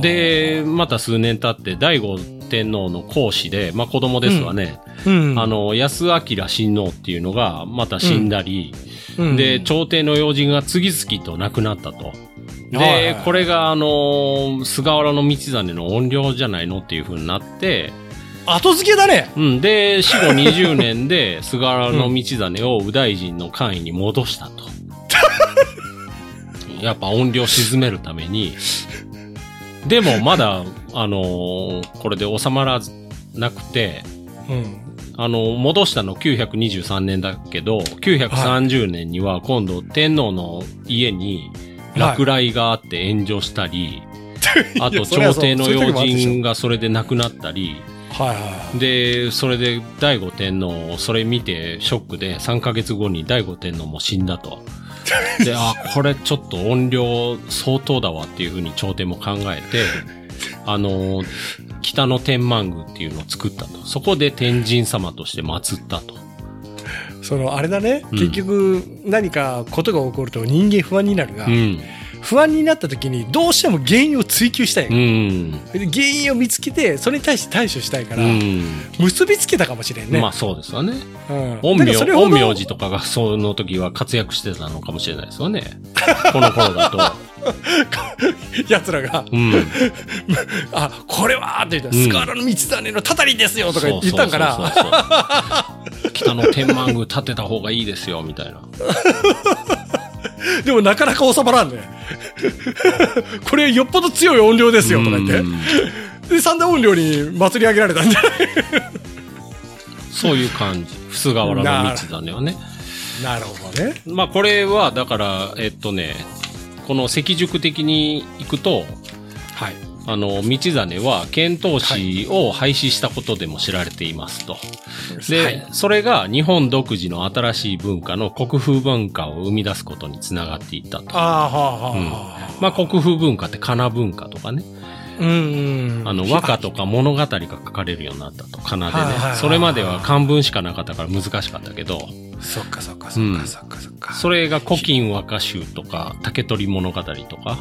で、また数年経って、醍醐天皇の皇子で、まあ子供ですわね。うん。あの、安明親王っていうのがまた死んだり、うん、で、朝廷の要人が次々と亡くなったと。で、これが、あの、菅原道真の怨霊じゃないのっていう風になって、後付けだね。うん。で、死後20年で、菅原道真を右大臣の官位に戻したと。やっぱ怨霊を鎮めるために。でも、まだ、あのーこれで収まらなくて、うん。あの、戻したの923年だけど、930年には今度天皇の家に落雷があって炎上したり、あとそりゃそう朝廷の要人がそれで亡くなったり、はいはい。で、それで醍醐天皇、それ見てショックで3ヶ月後に醍醐天皇も死んだと。で、あ、これちょっと怨霊相当だわっていうふうに朝廷も考えて、あの、北の天満宮っていうのを作ったと。そこで天神様として祀ったと。その、あれだね。うん結局、何かことが起こると人間不安になるが、うん。不安になった時にどうしても原因を追求したい。うん。で原因を見つけて、それに対して対処したいから、うん。結びつけたかもしれんね。まあそうですよね。うん陰陽、師とかが その時は活躍してたのかもしれないですよね。この頃だと。奴らが、うん。あ、これはって言ったら、うんスカーラの道真のたたりですよとか言ったんから、北の天満宮建てた方がいいですよ、みたいな。でもなかなか収まらんね。これよっぽど強い音量ですよとか言ってうん。で、三大音量に祭り上げられたんじゃない？そういう感じ。菅原道真はね。なるほどね。まあこれは、だから、えっとね、この赤塾的に行くと、あの、道真は遣唐使を廃止したことでも知られていますと。で、はいそれが日本独自の新しい文化の国風文化を生み出すことにつながっていったと。ああ、はあ、はあ、うんはあ。まあ、国風文化って仮名文化とかね。うん、うん。あの、和歌とか物語が書かれるようになったと、仮名でねそれまでは漢文しかなかったから難しかったけど、そっかそっかそっうんかそっかそっか。それが古今和歌集とか、竹取物語とか、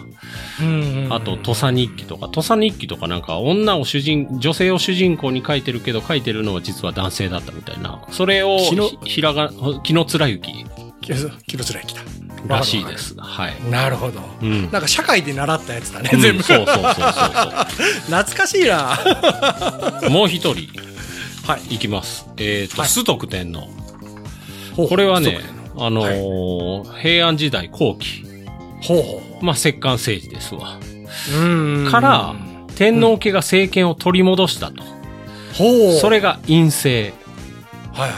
うんあと、土佐日記とか、土佐日記とかなんか女を主人、女性を主人公に書いてるけど、書いてるのは実は男性だったみたいな。それを、ひひらが、木の貫之キロキロつらい来た。らしいです。はい。なるほど。うん。なんか社会で習ったやつだね、うん全部。そうそうそうそう 懐かしいな。もう一人、はい。いきます。えっ、と、はい崇徳天皇。これはねあのー平安時代後期。ほうほまあ、摂関政治ですわ。う。うん。から、天皇家が政権を取り戻したと。ほう。それが陰性。はいは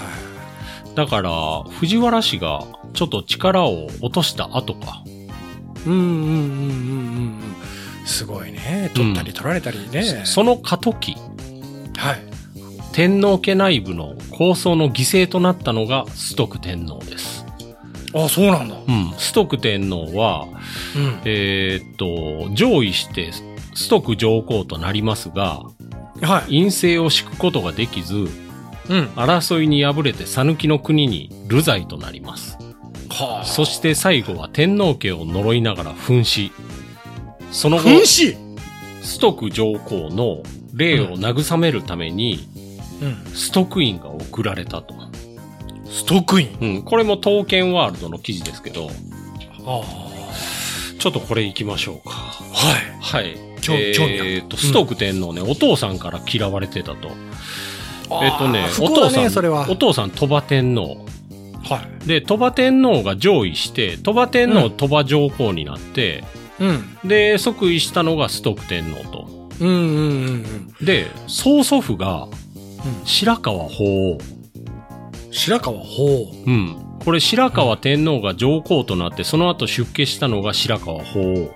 い。だから、藤原氏がちょっと力を落とした後か。うんうんうんうんうんうん。すごいね。取ったり取られたりね。その過渡期、はい。天皇家内部の構想の犠牲となったのが崇徳天皇です。あ、そうなんだ。うん。崇徳天皇は、うん。えーっと、上位して崇徳上皇となりますが、はい。陰性を敷くことができず、うん。争いに敗れて讃岐の国に流罪となります。はそして最後は天皇家を呪いながら噴死。その後、噴死？崇徳上皇の霊を慰めるために、うん。ストックインが送られたと。ストックイン。うん、これも刀剣ワールドの記事ですけど、あちょっとこれ行きましょうか。はい。はい。興え興味あるーっと、崇徳天皇ね、お父さんから嫌われてたと。えっとね、お父さん、それは。お父さん鳥羽天皇。はい。で、鳥羽天皇が上位して、鳥羽天皇、うん鳥羽上皇になって、うん。で、即位したのが崇徳天皇と。うんうんうんで、曽祖父がうん。白河法皇。白川法うん。これ白河天皇が上皇となって、その後出家したのが白河法皇。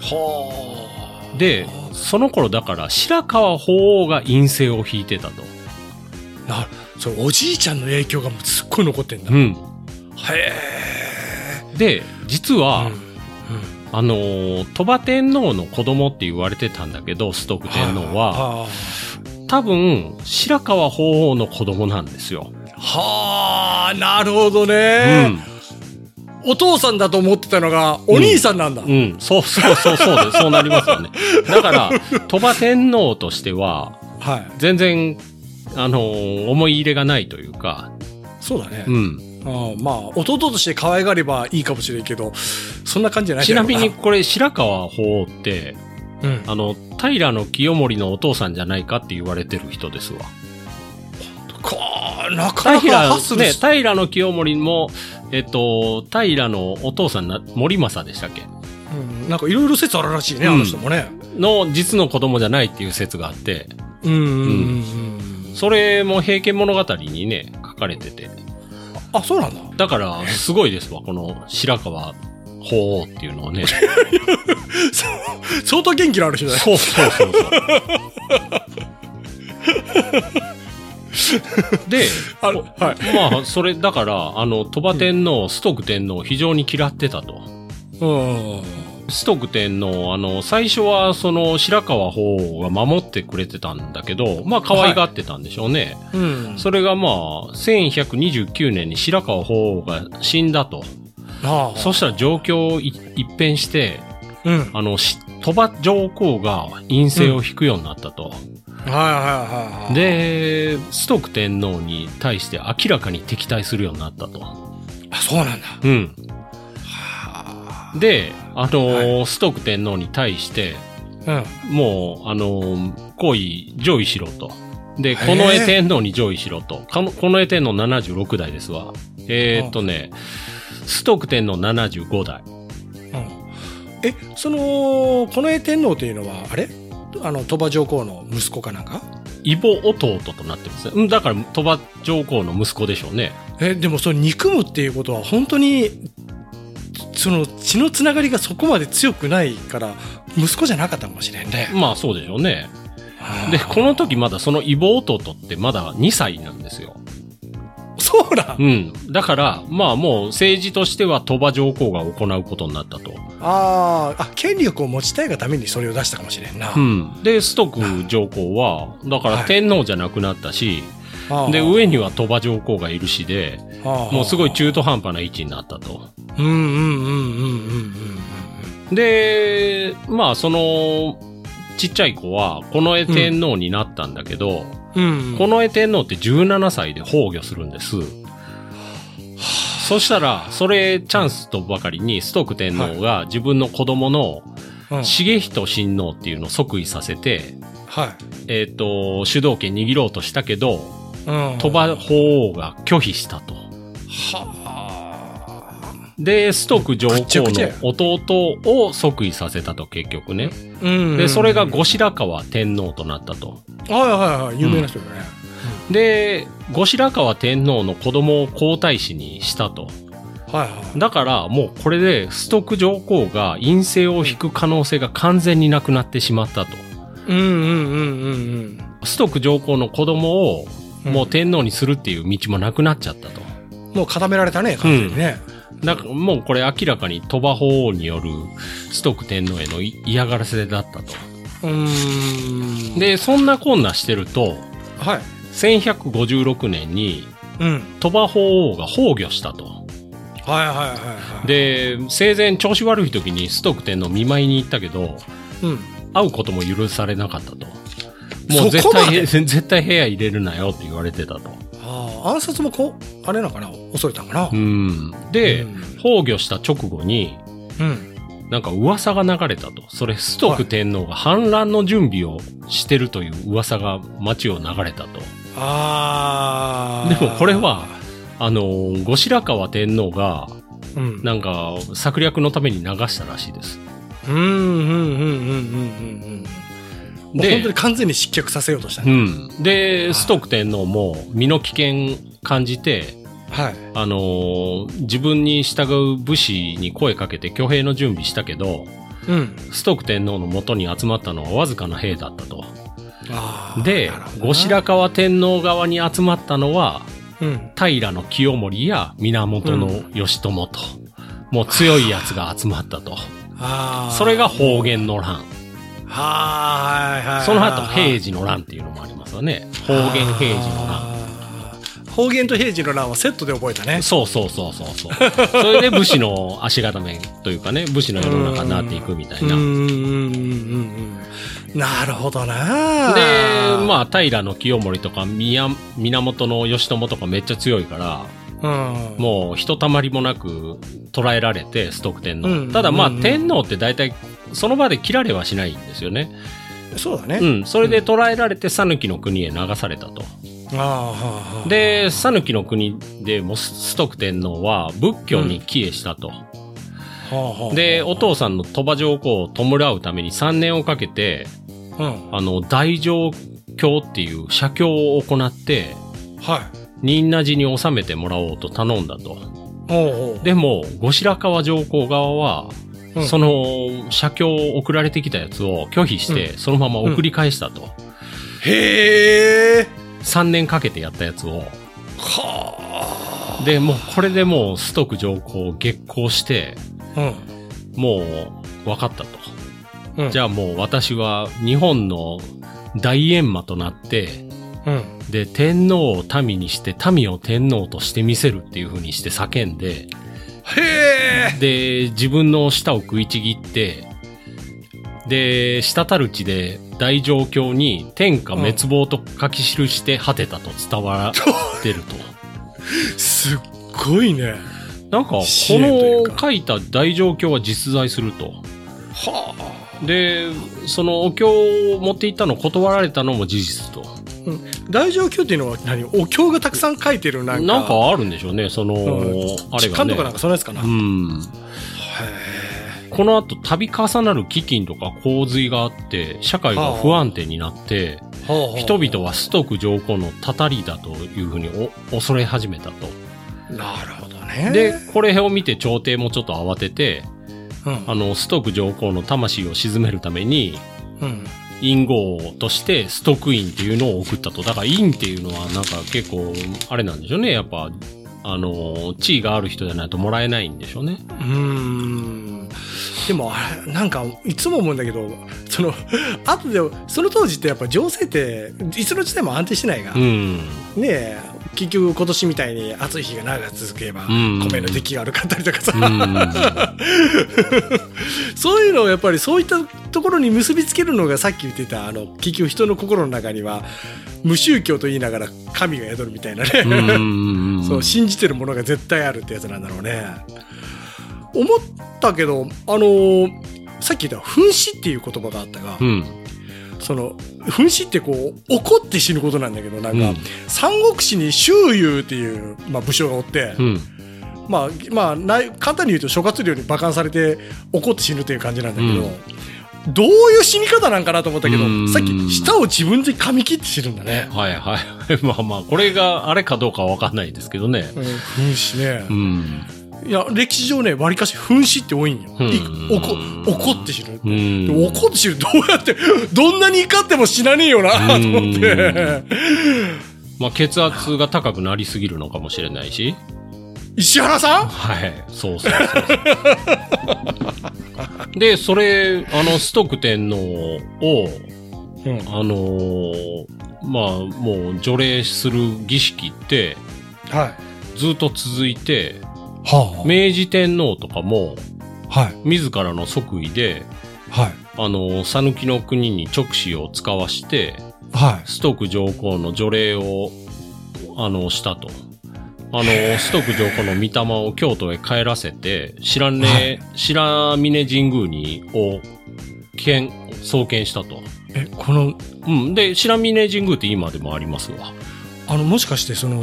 はで、その頃だから白河法皇が陰性を引いてたと。なそれおじいちゃんの影響がもうすっごい残ってんだ。うん。へえ。で、実は、うんあのー鳥羽天皇の子供って言われてたんだけど、崇徳天皇は、は多分、白河法皇の子供なんですよ。あ、はあ、なるほどうね、ん。お父さんだと思ってたのが、お兄さんなんだ。うん。そうそうそうそうです。そうなりますよね。だから、鳥羽天皇としては、はい。全然、あのー思い入れがないというか、そうだね。うん。ああまあ、弟として可愛がればいいかもしれんけど、そんな感じじゃないちなみにかこれ、白河法皇って、うん。あの、平清盛のお父さんじゃないかって言われてる人ですわ。かなかなか平、ね、し、平清盛も、えっと、平のお父さんな、森政でしたっけ？うんなんかいろいろ説あるらしいね、あの人もね。の実の子供じゃないっていう説があって、うんうんうんうん。それも平家物語にね、書かれてて。あ、そうなんだ。だから、すごいですわ、この白河法皇っていうのはね。相当元気のある人だね。そうそうそうそう。で、あるはい。まあ、それ、だから、あの、鳥羽天皇、崇徳天皇を非常に嫌ってたと。うん。崇徳天皇、あの、最初は、その、白河法皇が守ってくれてたんだけど、まあ、可愛がってたんでしょうね。うん。それがまあ、1129年に白河法皇が死んだと。ああそしたら状況を一一変して、うん。あの、し鳥羽上皇が陰性を引くようになったと。はいはいはいはい。、で、崇徳天皇に対して明らかに敵対するようになったと。あ、そうなんだ。うん。はで、あのーは崇徳天皇に対して、あ。うん。もう、あのー皇位上位しろと。で、へー近衛天皇に上位しろと。かの近衛天皇76代ですわ。えーっとね、崇徳天皇75代。うん。え、その、近衛天皇っていうのは、あれ？あの、鳥羽上皇の息子かなんか？異母弟となってますね。うん、だから鳥羽上皇の息子でしょうね。え、でもそれ憎むっていうことは本当にその血のつながりがそこまで強くないから息子じゃなかったかもしれんね。まあそうでしょうね。で、この時まだその異母弟ってまだ2歳なんですよ。そうだ、うん。だから、まあもう政治としては鳥羽上皇が行うことになったと。あーあ権力を持ちたいがためにそれを出したかもしれんな、うん。で、ストック上皇は、だからはい天皇じゃなくなったし、あーで、上には鳥羽上皇がいるしで、もうすごい中途半端な位置になったと。うんうんうんうんうんうんで、まあその、ちっちゃい子は、近衛天皇になったんだけど、近衛天皇って17歳で崩御するんです。そしたら、それチャンスとばかりに、ストック天皇が自分の子供のうん。重仁親王っていうのを即位させて、はい。えっ、と、主導権握ろうとしたけど、うん鳥羽法皇が拒否したと。はで、ストック上皇の弟を即位させたと、結局ね。あうんで、それがはい後白河天皇となったと。はいはい有名な人だね、で、後白河天皇の子供を皇太子にしたと。はいはいだから、もうこれで、ストック上皇が陰性を引く可能性が完全になくなってしまったと。うんうんうんうんうんストック上皇の子供を、うんもう天皇にするっていう道もなくなっちゃったと。もう固められたね完全にね、だからもうこれ明らかに鳥羽法皇によるストック天皇へのい嫌がらせだったと。うーんで、そんなこんなしてると、はい1156年にうん鳥羽法皇が崩御したと。はいはいはいはいで、生前調子悪い時にストック天皇見舞いに行ったけど、うん会うことも許されなかったと。もう絶対、絶対部屋入れるなよって言われてたと。ああ暗殺もこうあれなのかな恐れたのかな？うん。で、うん崩御した直後に、うんなんか噂が流れたと。それ、ストック天皇が反乱の準備をしてるという噂が街を流れたと。ああでもこれは、あのー、後白河天皇が、うんなんか、策略のために流したらしいです。うんうんうんうんうんうんうんもうで本当に完全に失脚させようとしたうね、ん。で、ストック天皇も身の危険感じて、はいあのー自分に従う武士に声かけて挙兵の準備したけど、うんストック天皇の元に集まったのはわずかな兵だったと。で後白河天皇側に集まったのは、うん平清盛や源義朝と、もう強いやつが集まったと。それが方言の乱。はいはいはいその後、平治の乱っていうのもありますよね。方言平治の乱。方言と平治の乱はセットで覚えたねそうそうそうそうそう。それで武士の足固めというかね、武士の世の中になっていくみたいな。なるほどなで、まあ、平清盛とか宮源義朝とかめっちゃ強いから、あうんもうひとたまりもなく捕らえられて、ストック天皇。うんただまあ、うん天皇って大体その場で切られはしないんですよね。そうだねうん。それで捕らえられて、讃岐の国へ流されたと。で、讃岐の国でもストック天皇は仏教に帰依したと。で、お父さんの鳥羽上皇を弔うために3年をかけて、うんあの、大乗教っていう写経を行って、は仁和寺に収めてもらおうと頼んだと。いおうおうでも、後白河上皇側は、うんその、写経を送られてきたやつを拒否して、うそのまま送り返したと。へえ3年かけてやったやつを。はで、もうこれでもうストック上皇激高して、あうんもう分かったと。うんじゃあもう私は日本の大閻魔となって、うんで、天皇を民にして、民を天皇として見せるっていう風にして叫んで、へえで、自分の舌を食いちぎって、で、滴る地で大乗教に天下滅亡と書き記して果てたと伝わってると。すっごいねなんか、この書いた大乗教は実在すると。はあで、そのお経を持っていったのを断られたのも事実と。大乗経っていうのは何？お経がたくさん書いてるなんかなんかあるんでしょうね、その、うんあれがねとかなん。かそのやつかな、へうん。えこの後、度重なる飢饉とか洪水があって、社会が不安定になって、人々はストック上皇のたたりだというふうにお恐れ始めたと。なるほどねね。で、これを見て朝廷もちょっと慌てて、うん。あの、ストック上皇の魂を鎮めるために、うん。院号としてストックインっていうのを送ったと。だから院っていうのはなんか結構、あれなんでしょうね。やっぱ、あの、地位がある人じゃないともらえないんでしょうね。うーん。でもあれ、なんか、いつも思うんだけど、その、後で、その当時ってやっぱ情勢って、いつの時代も安定してないが、うん。ねえ、結局今年みたいに暑い日が長く続けば、ん米の出来が悪かったりとかさ、うん。そういうのをやっぱりそういったところに結びつけるのがさっき言ってた、あの、結局人の心の中には、無宗教と言いながら神が宿るみたいなね。うん。そう、信じてるものが絶対あるってやつなんだろうね。思ったけど、あのーさっき言った噴死っていう言葉があったが、うん。その、噴死ってこう、怒って死ぬことなんだけど、なんか、うん三国志に周遊っていう、まあ、武将がおって、うん。まあ、まあ、ない簡単に言うと諸葛亮に馬鹿にされて怒って死ぬっていう感じなんだけど、どういう死に方なんかなと思ったけど、うんさっき舌を自分で噛み切って死ぬんだね。はいはい。まあまあ、これがあれかどうかはわかんないですけどね。うん、噴死ね。うん。いや、歴史上ね、わりかし噴死って多いんよ。うんい怒怒って死ぬ。うん。で怒って死ぬ。どうやって、どんなに怒っても死なねえよな、と思って。まあ、血圧が高くなりすぎるのかもしれないし。石原さん？はい。そうそうそうそう。で、それ、あの、ストック天皇を、うん。あのーまあ、もう除霊する儀式ってはい。ずっと続いて、は明治天皇とかもあ。はい。自らの即位で、はい。あの、讃岐の国に直使を使わして、はい。ストック上皇の除霊を、あの、したと。あの、ストック上皇の御霊を京都へ帰らせて、白根、はい白峰神宮に、を、建、創建したと。え、この、うん。で、白峰神宮って今でもありますわ。あの、もしかして、その、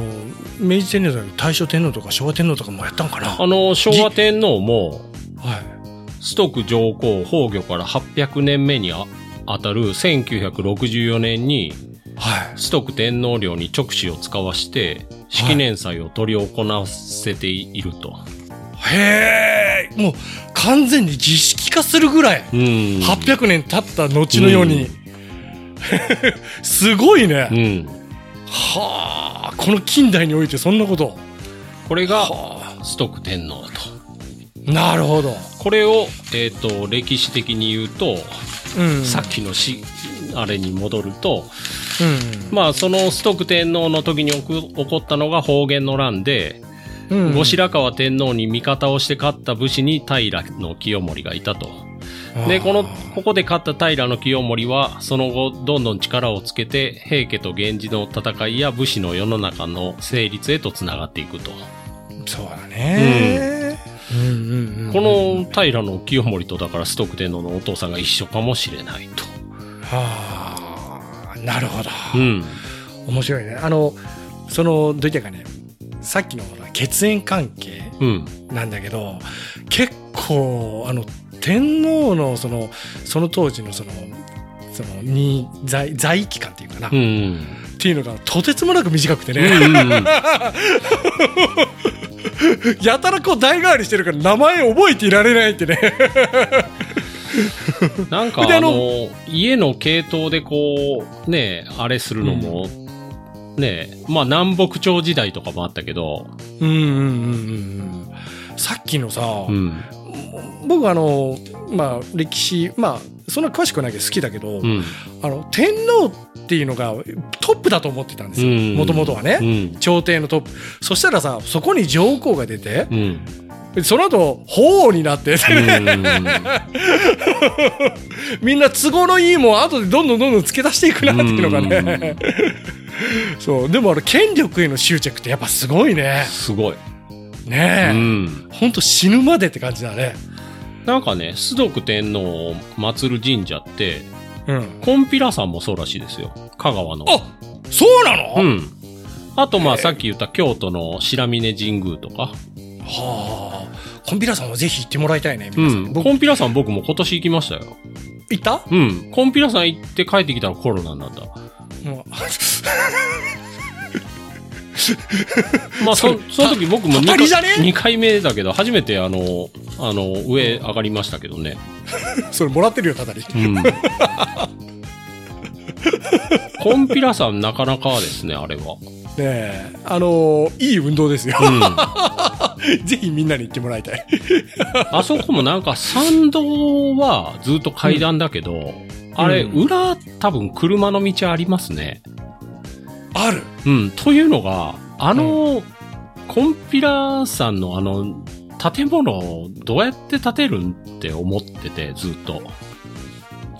明治天皇だけど大正天皇とか昭和天皇とかもやったんかな？あの、昭和天皇も、はい。ストック上皇崩御から800年目にあ当たる1964年に、はい。ストック天皇陵に直使を使わして、式年祭を執り行わせていると。へえ、もう完全に儀式化するぐらい、うん。800年経った後のように。すごいね。うん。はあ、この近代においてそんなこと。これが、はストック天皇と。あ、なるほど。これを、えっ、と、歴史的に言うと、うん。さっきのし、あれに戻ると、うん。まあ、そのストック天皇の時に起こったのが方言の乱で、うん後白河天皇に味方をして勝った武士に平清盛がいたと。で、この、ここで勝った平清盛は、その後、どんどん力をつけて、平家と源氏の戦いや武士の世の中の成立へと繋がっていくと。そうだね。うんうんうん。この平清盛とだからストック天皇のお父さんが一緒かもしれないと。はあ、なるほど。うん。面白いね。あの、その、どういったかね、さっきの血縁関係うん。なんだけど、結構、あの、天皇のその、その当時のその、その、に、在、在位期間っていうかな、っうん。ていうのがとてつもなく短くてね、うんうんうん やたらこう代替わりしてるから名前覚えていられないってね。なんかであの家の系統でこう、ね、あれするのも、ね、まあ南北朝時代とかもあったけど、うんうんうんうんうん。さっきのさ、うん。僕あの、まあ歴史、まあそんな詳しくないけど好きだけど、うん。あの、天皇っていうのがトップだと思ってたんですよ。うんもともとはね。うん。朝廷のトップ。そしたらさ、そこに上皇が出て、うん。その後、法皇になって、うんみんな都合のいいもん後でどんどんどんどん付け出していくなっていうのがね。そう。でもあれ、権力への執着ってやっぱすごいね。すごい。ねえ。うん。ほんと死ぬまでって感じだね。なんかね、須徳天皇を祀る神社って、うん。コンピラさんもそうらしいですよ。香川の。あそうなの、うん。あと、まあ、さっき言った京都の白峰神宮とか。はあ。コンピラさんはぜひ行ってもらいたいね、う皆さん。ん。僕、コンピラさん僕も今年行きましたよ。行った？うん。コンピラさん行って帰ってきたらコロナになった。もうまあ、そ、その時僕も2パリじゃね？回二回目だけど、初めてあの、あの、上上がりましたけどね。それもらってるよ、ただに。うん。コンピラさんなかなかですね、あれは。ねえ、あのーいい運動ですよ。うん。ぜひみんなに言ってもらいたい。あそこもなんか参道はずっと階段だけど、あれ、うん裏多分車の道ありますね。ある。うん。というのが、あの、コンピラさんのあの、建物をどうやって建てるんって思ってて、ずっと。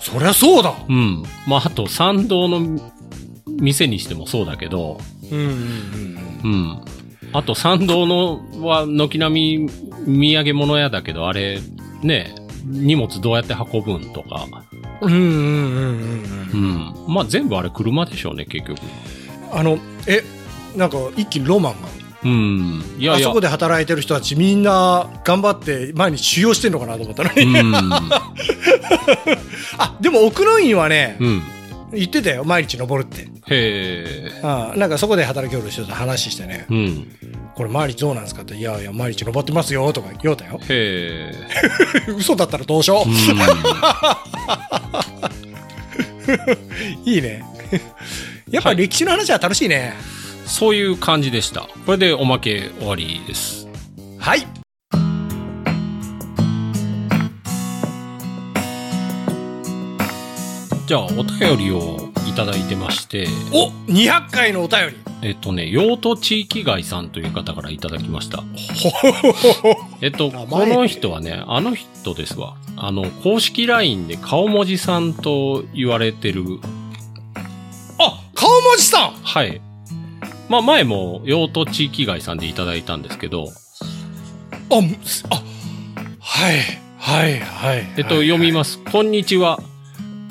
そりゃそうだ。うん。まあ、あと参道の店にしてもそうだけど、うんうんうんうん。あと参道のは軒並み土産物屋だけど、あれ、ね、荷物どうやって運ぶんとか。うん。うんうんうんうんううん。ん。まあ全部あれ車でしょうね、結局。あの、え、なんか一気にロマンが。うん。いやいや。あそこで働いてる人たちみんな頑張って前に修行してんのかなと思ったのに。うん。あ、でも奥の院はね、うん。言ってたよ、毎日登るって。へえ。あなんかそこで働きよる人と話してね、うん。これ毎日どうなんですかって、いやいや、毎日登ってますよとか言おうたよ。へえ。嘘だったらどうしようん。う。いいね。やっぱ歴史の話は楽しいね。そういう感じでした。これでおまけ終わりです。はい。じゃあ、お便りをいただいてまして、お !200 回のお便り。えっとね、用途地域外さんという方からいただきました。えっと、この人はね、あの人ですわ。あの、公式 LINE で顔文字さんと言われてる、あ顔文字さんはい。まあ前も用途地域外さんでいただいたんですけど、あ、あ、はい、はい、はい。えっと、はい読みます。こんにちは。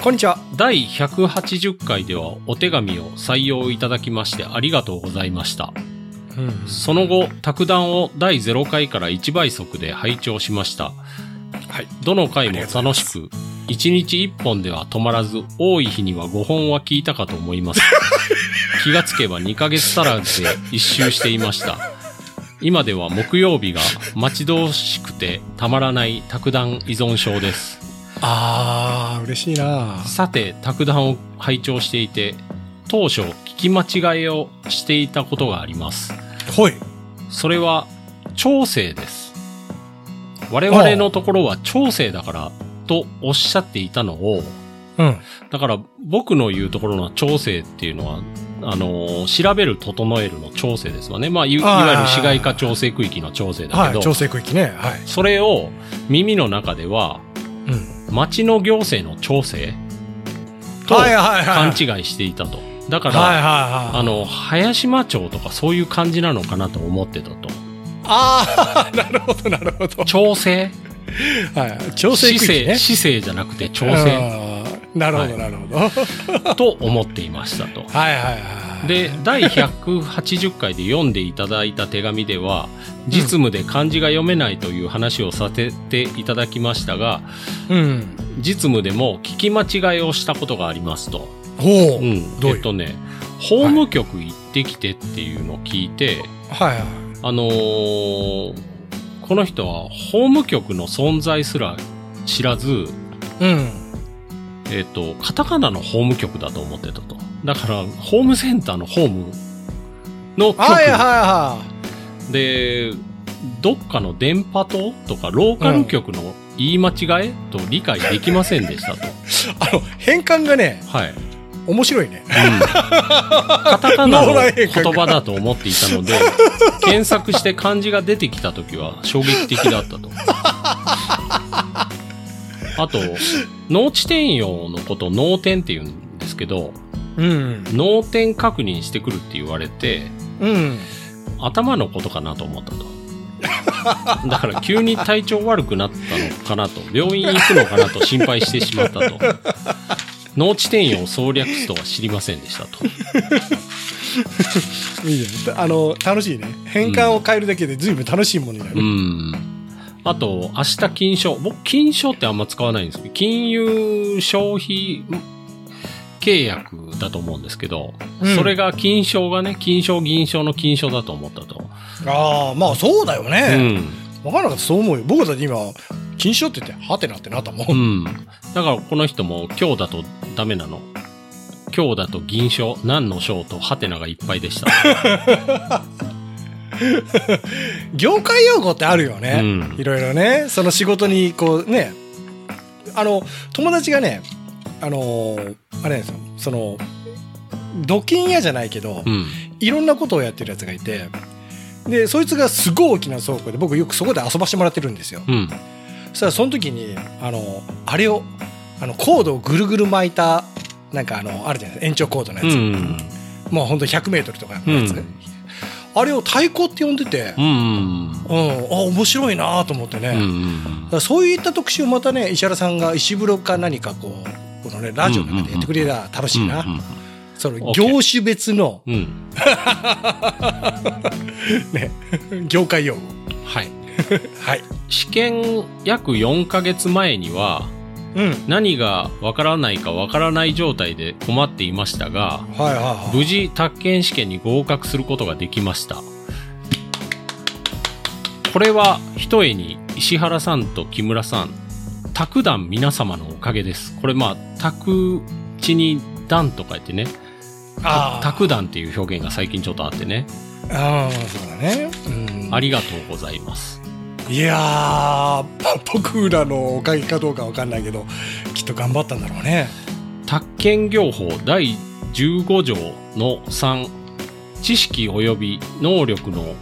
こんにちは。第180回ではお手紙を採用いただきましてありがとうございました。うん。その後、卓談を第0回から1倍速で拝聴しました。はい。どの回も楽しく、1日1本では止まらず、多い日には5本は聞いたかと思います。気がつけば2ヶ月足らずで一周していました。今では木曜日が待ち遠しくてたまらない卓談依存症です。あー、嬉しいなさて、卓談を拝聴していて、当初聞き間違いをしていたことがあります。ほい。それは、調整です。我々のところは調整だから、とおっしゃっていたのを、うん。だから僕の言うところの調整っていうのは、あのー調べる、整えるの調整ですわね。まあ、いいわゆる市街化調整区域の調整だけど、はい、調整区域ね。はい。それを耳の中では、うん。町の行政の調整とはいはいはい。勘違いしていたと。だから、はいはいはい。あの、林島町とかそういう感じなのかなと思ってたと。あー、なるほどなるほど。調整 はい。調整区域ね。姿勢、姿勢じゃなくて調整なるほどなるほど。と思っていましたと。はいはいはい。で、第180回で読んでいただいた手紙では、実務で漢字が読めないという話をさせていただきましたが、うん。実務でも聞き間違いをしたことがありますと。ほう。うん。えっとね、法務局行ってきてっていうのを聞いて、はいはい。あのーこの人は法務局の存在すら知らず、うん。えっ、と、カタカナの法務局だと思ってたと。だから、ホームセンターのホームの局はいはいはで、どっかの電波塔とかローカル局の言い間違えと理解できませんでしたと。い。あの、変換がね、はい。面白いね。うん、カタカナの言葉だと思っていたので、検索して漢字が出てきた時は衝撃的だったと。あと、脳地点用のことを脳点って言うんですけど、うん。確認してくるって言われて、うん。頭のことかなと思ったと。だから急に体調悪くなったのかなと、病院行くのかなと心配してしまったと。脳地点用総略すとは知りませんでしたと。いいじゃん。あの、楽しいね。変換を変えるだけで随分楽しいものになうる。ん。あと、明日金賞。僕、金賞ってあんま使わないんですけど、金融消費、ん契約だと思うんですけど、うんそれが金賞がね、金賞銀賞の金賞だと思ったと。ああ、まあそうだようね。ん。わからなかった、そう思うよ。僕だって今、禁止よって言って、はてなってなったもん。うん。だからこの人も今日だとダメなの。今日だと銀賞、何の賞とハテナがいっぱいでした。業界用語ってあるよね。うんいろいろね。その仕事に、こうね、あの、友達がね、あのーあれですよ、その、土金屋じゃないけど、うん。いろんなことをやってるやつがいて、で、そいつがすごい大きな倉庫で、僕よくそこで遊ばしてもらってるんですよ。うん。そしたらその時に、あの、あれを、あの、コードをぐるぐる巻いた、なんかあの、あるじゃないですか、延長コードのやつ。うん。もうほんと100メートルとかのやつ。うんあれを太鼓って呼んでて、うん。うん、あ、面白いなと思ってね。うだん。からそういった特集をまたね、石原さんが石風呂か何かこう、このね、ラジオの中でやってくれたら楽しいな。その業種別の、うん。うん。ね、業界用語。はい。はい。試験約4ヶ月前にはうん。何がわからないかわからない状態で困っていましたが、はいはいはい。無事宅建試験に合格することができました。これは一重に石原さんと木村さん、卓団皆様のおかげです。これまあ、卓地に団と書いてね、卓団っていう表現が最近ちょっとあってね、あー、そうだね。うん。ありがとうございます。いやー、僕らのおかげかどうかわかんないけど、きっと頑張ったんだろうね。宅建業法第15条の3知識及び能力の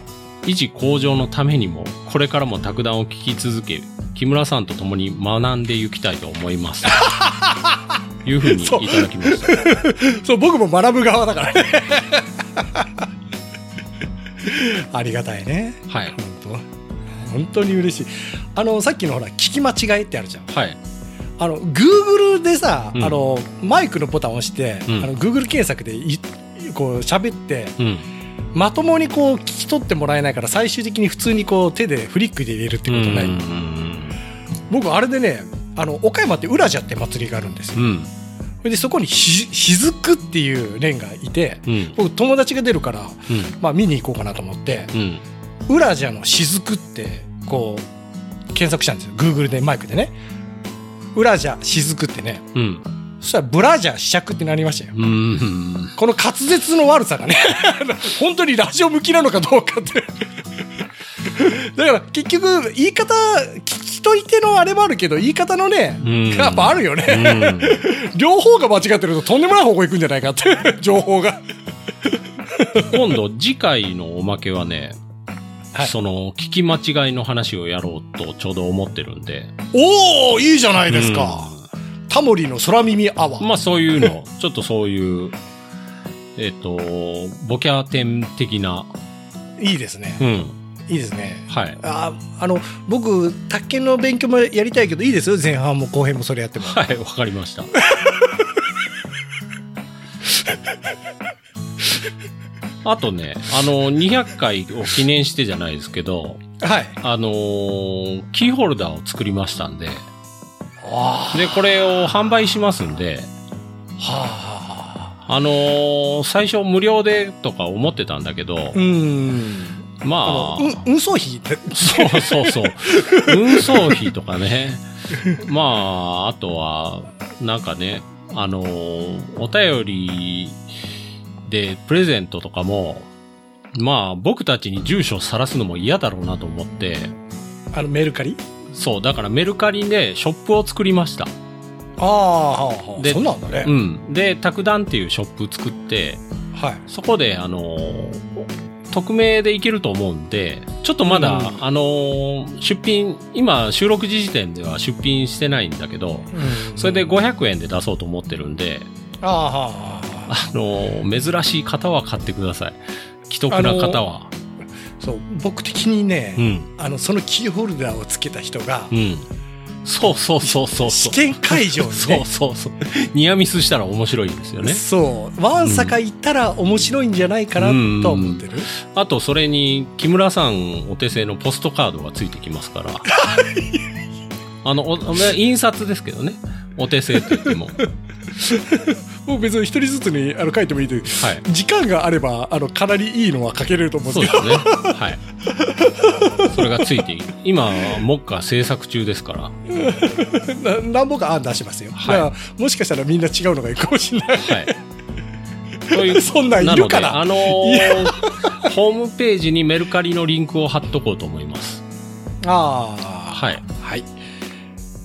維持向上のためにもこれからも卓談を聞き続け木村さんと共に学んでいきたいと思います いうふうにいただきました そう、僕も学ぶ側だからね。ありがたいね。はい本当本当に嬉しい。あの、さっきのほら、聞き間違いってあるじゃん。はいあの、Google でさ、うんあの、マイクのボタンを押して、うんあの、Google 検索でい、こう、喋って、うんまともにこう、聞き取ってもらえないから、最終的に普通にこう、手でフリックで入れるってことない。うん僕、あれでね、あの、岡山って浦じゃって祭りがあるんですよ。うんそれで、そこにし、しずくっていう連がいて、うん僕、友達が出るから、うんまあ、見に行こうかなと思って、うんウラジャの雫って、こう、検索したんですよ。Google でマイクでね。ウラジャ雫ってね。うんそしたらブラジャー試着ってなりましたよ。うんこの滑舌の悪さがね、本当にラジオ向きなのかどうかって。だから結局、言い方、聞き取り手のあれもあるけど、言い方のね、うんやっぱあるよね。うん 両方が間違ってるととんでもない方向行くんじゃないかって、情報が。今度次回のおまけはね、はいその聞き間違いの話をやろうとちょうど思ってるんでおおいいじゃないですか。タモリの空耳アワー。まあそういうの、ちょっとそういう、えっ、と、ボキャ展的な、いいですね。うん、いいですね。はい。ああの、僕、宅建の勉強もやりたいけど、いいですよ。前半も後編もそれやっても。はい、わかりました。あとね、あの、200回を記念してじゃないですけど、はい。あのーキーホルダーを作りましたんで、あで、これを販売しますんで、はあ。あのー最初無料でとか思ってたんだけど、うーん。まあ、あ運送費って、そうそうそう。運送費とかね。まあ、あとは、なんかね、あのーお便りでプレゼントとかも、まあ、僕たちに住所を晒すのも嫌だろうなと思って、あの、メルカリ？そう、だからメルカリでショップを作りました。ああ、はあ、はあ。でそうなんだね。うん。で、卓談っていうショップ作って、はい。そこで、あのー匿名でいけると思うんで、ちょっとまだ、うんあのー出品、今、収録時時点では出品してないんだけど、うんそれで500円で出そうと思ってるんで、ああ、のー珍しい方は買ってください。既得な方は。そう、僕的にね、うん。あの、そのキーホルダーをつけた人がう、ん。そうそうそうそう試そう。験会場にそうね、そうそう。ニアミスしたら面白いですよね。そう、ワンサカ行ったら面白いんじゃないかなと思ってる。あと、それに、木村さんお手製のポストカードがついてきますから。あの、お印刷ですけどね。お手製と言っても。もう別に一人ずつにあの書いてもいいというはい。時間があればあのかなりいいのは書けれると思うんですけそうですどね。はい。それがついてい今は目下制作中ですから。な何本か案出してますよ、はいもしかしたらみんな違うのがいいかもしれないはい。というそんなんいるかななので、あのーホームページにメルカリのリンクを貼っとこうと思います。ああはい。はい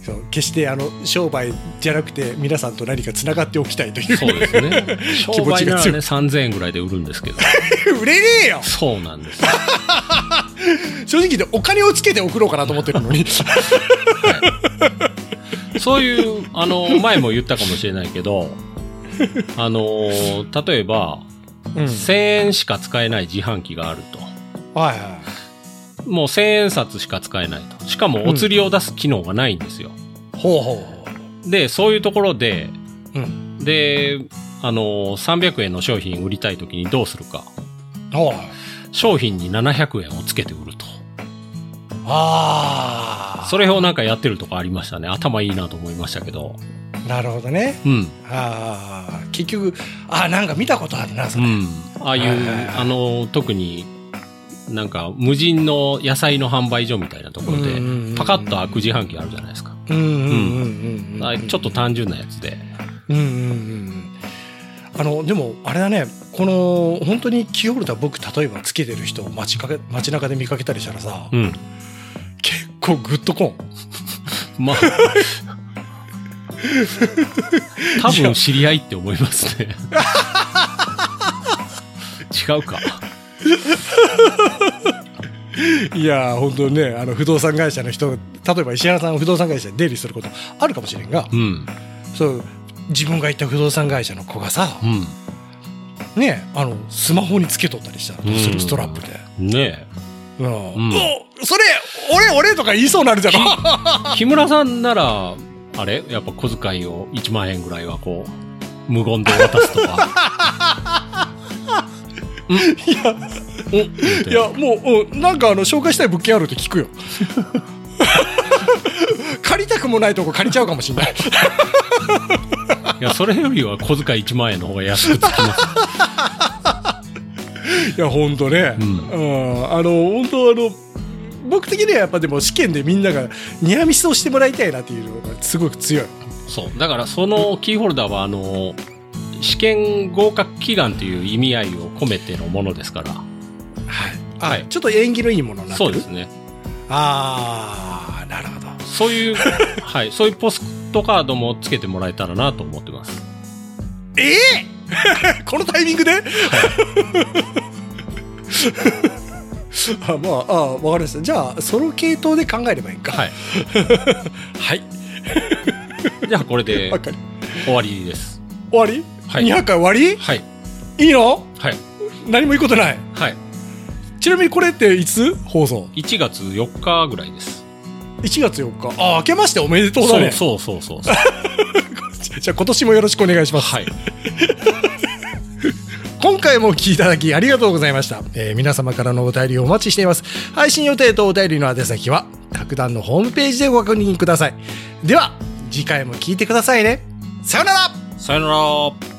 そう決してあの商売じゃなくて皆さんと何かつながっておきたいというそうですね。気商売ならね、持ちが強い3000円ぐらいで売るんですけど。売れねえよそうなんです。正直言ってお金をつけて送ろうかなと思ってるのにそういう、あの、前も言ったかもしれないけど、あの、例えば、うん1000円しか使えない自販機があると。はいはもう1000円札しか使えないと。しかもお釣りを出す機能がないんですよ。いほうほうで、そういうところで、ほううんで、あの、300円の商品売りたいときにどうするか。ほう商品に700円をつけて売ると。あそれをなんかやってるとこありましたね。頭いいなと思いましたけど。あなるほどねうん。ああ結局あなんか見たことあるなそうれ、ん。ああいう、あの、特に、なんか無人の野菜の販売所みたいなところでパカッと開く自販機あるじゃないですか。うんうんうんうんうんあちょっと単純なやつで。うんうんうんあのでもあれだねこの本当にキーホルダー僕例えばつけてる人を街かけ街中で見かけたりしたらさ、うん。結構グッとこんまあ。多分知り合いって思いますね。違うか。いやー本当にねあの不動産会社の人例えば石原さんは不動産会社で出入りすることあるかもしれんがうん。そう自分が行った不動産会社の子がさうねあのスマホにつけとったりしたらどうすうんるストラップで。ん。ねうんんおそれ俺俺とか言いそうになるじゃろえ。木村さんなら、あれ？やっぱ小遣いを1万円ぐらいはこう、無言で渡すとか。うん。いや、おいやもう、うん、なんかあの紹介したい物件あるって聞くよ。借りたくもないとこ借りちゃうかもしれない。いや、それよりは小遣い1万円の方が安くつきます。いや本当ね、うん。うん。あの本当あの僕的にはやっぱでも試験でみんながニアミスをしてもらいたいなっていうのがすごく強い。そう。だからそのキーホルダーは、あの、試験合格祈願という意味合いを込めてのものですから。はいあ、はいちょっと縁起のいいものになってる？そうですね。ああなるほどそういう、はい。そういうポストカードもつけてもらえたらなと思ってます。ええ？このタイミングで？あまああわかりましたじゃあその系統で考えればいいんかはい。はいじゃあこれで終わりです。終わり、はい200回終わり？はい。いいの？はい。何もいいことない？はい。ちなみにこれっていつ？放送1月4日ぐらいです。1月4日あ明けましておめでとうだねそうそうそうそう。じゃあ今年もよろしくお願いしますはい。今回もお聞きいただきありがとうございました、えー皆様からのお便りをお待ちしています配信予定とお便りの宛先は楽団のホームページでご確認くださいでは次回も聞いてくださいねさよならさよなら。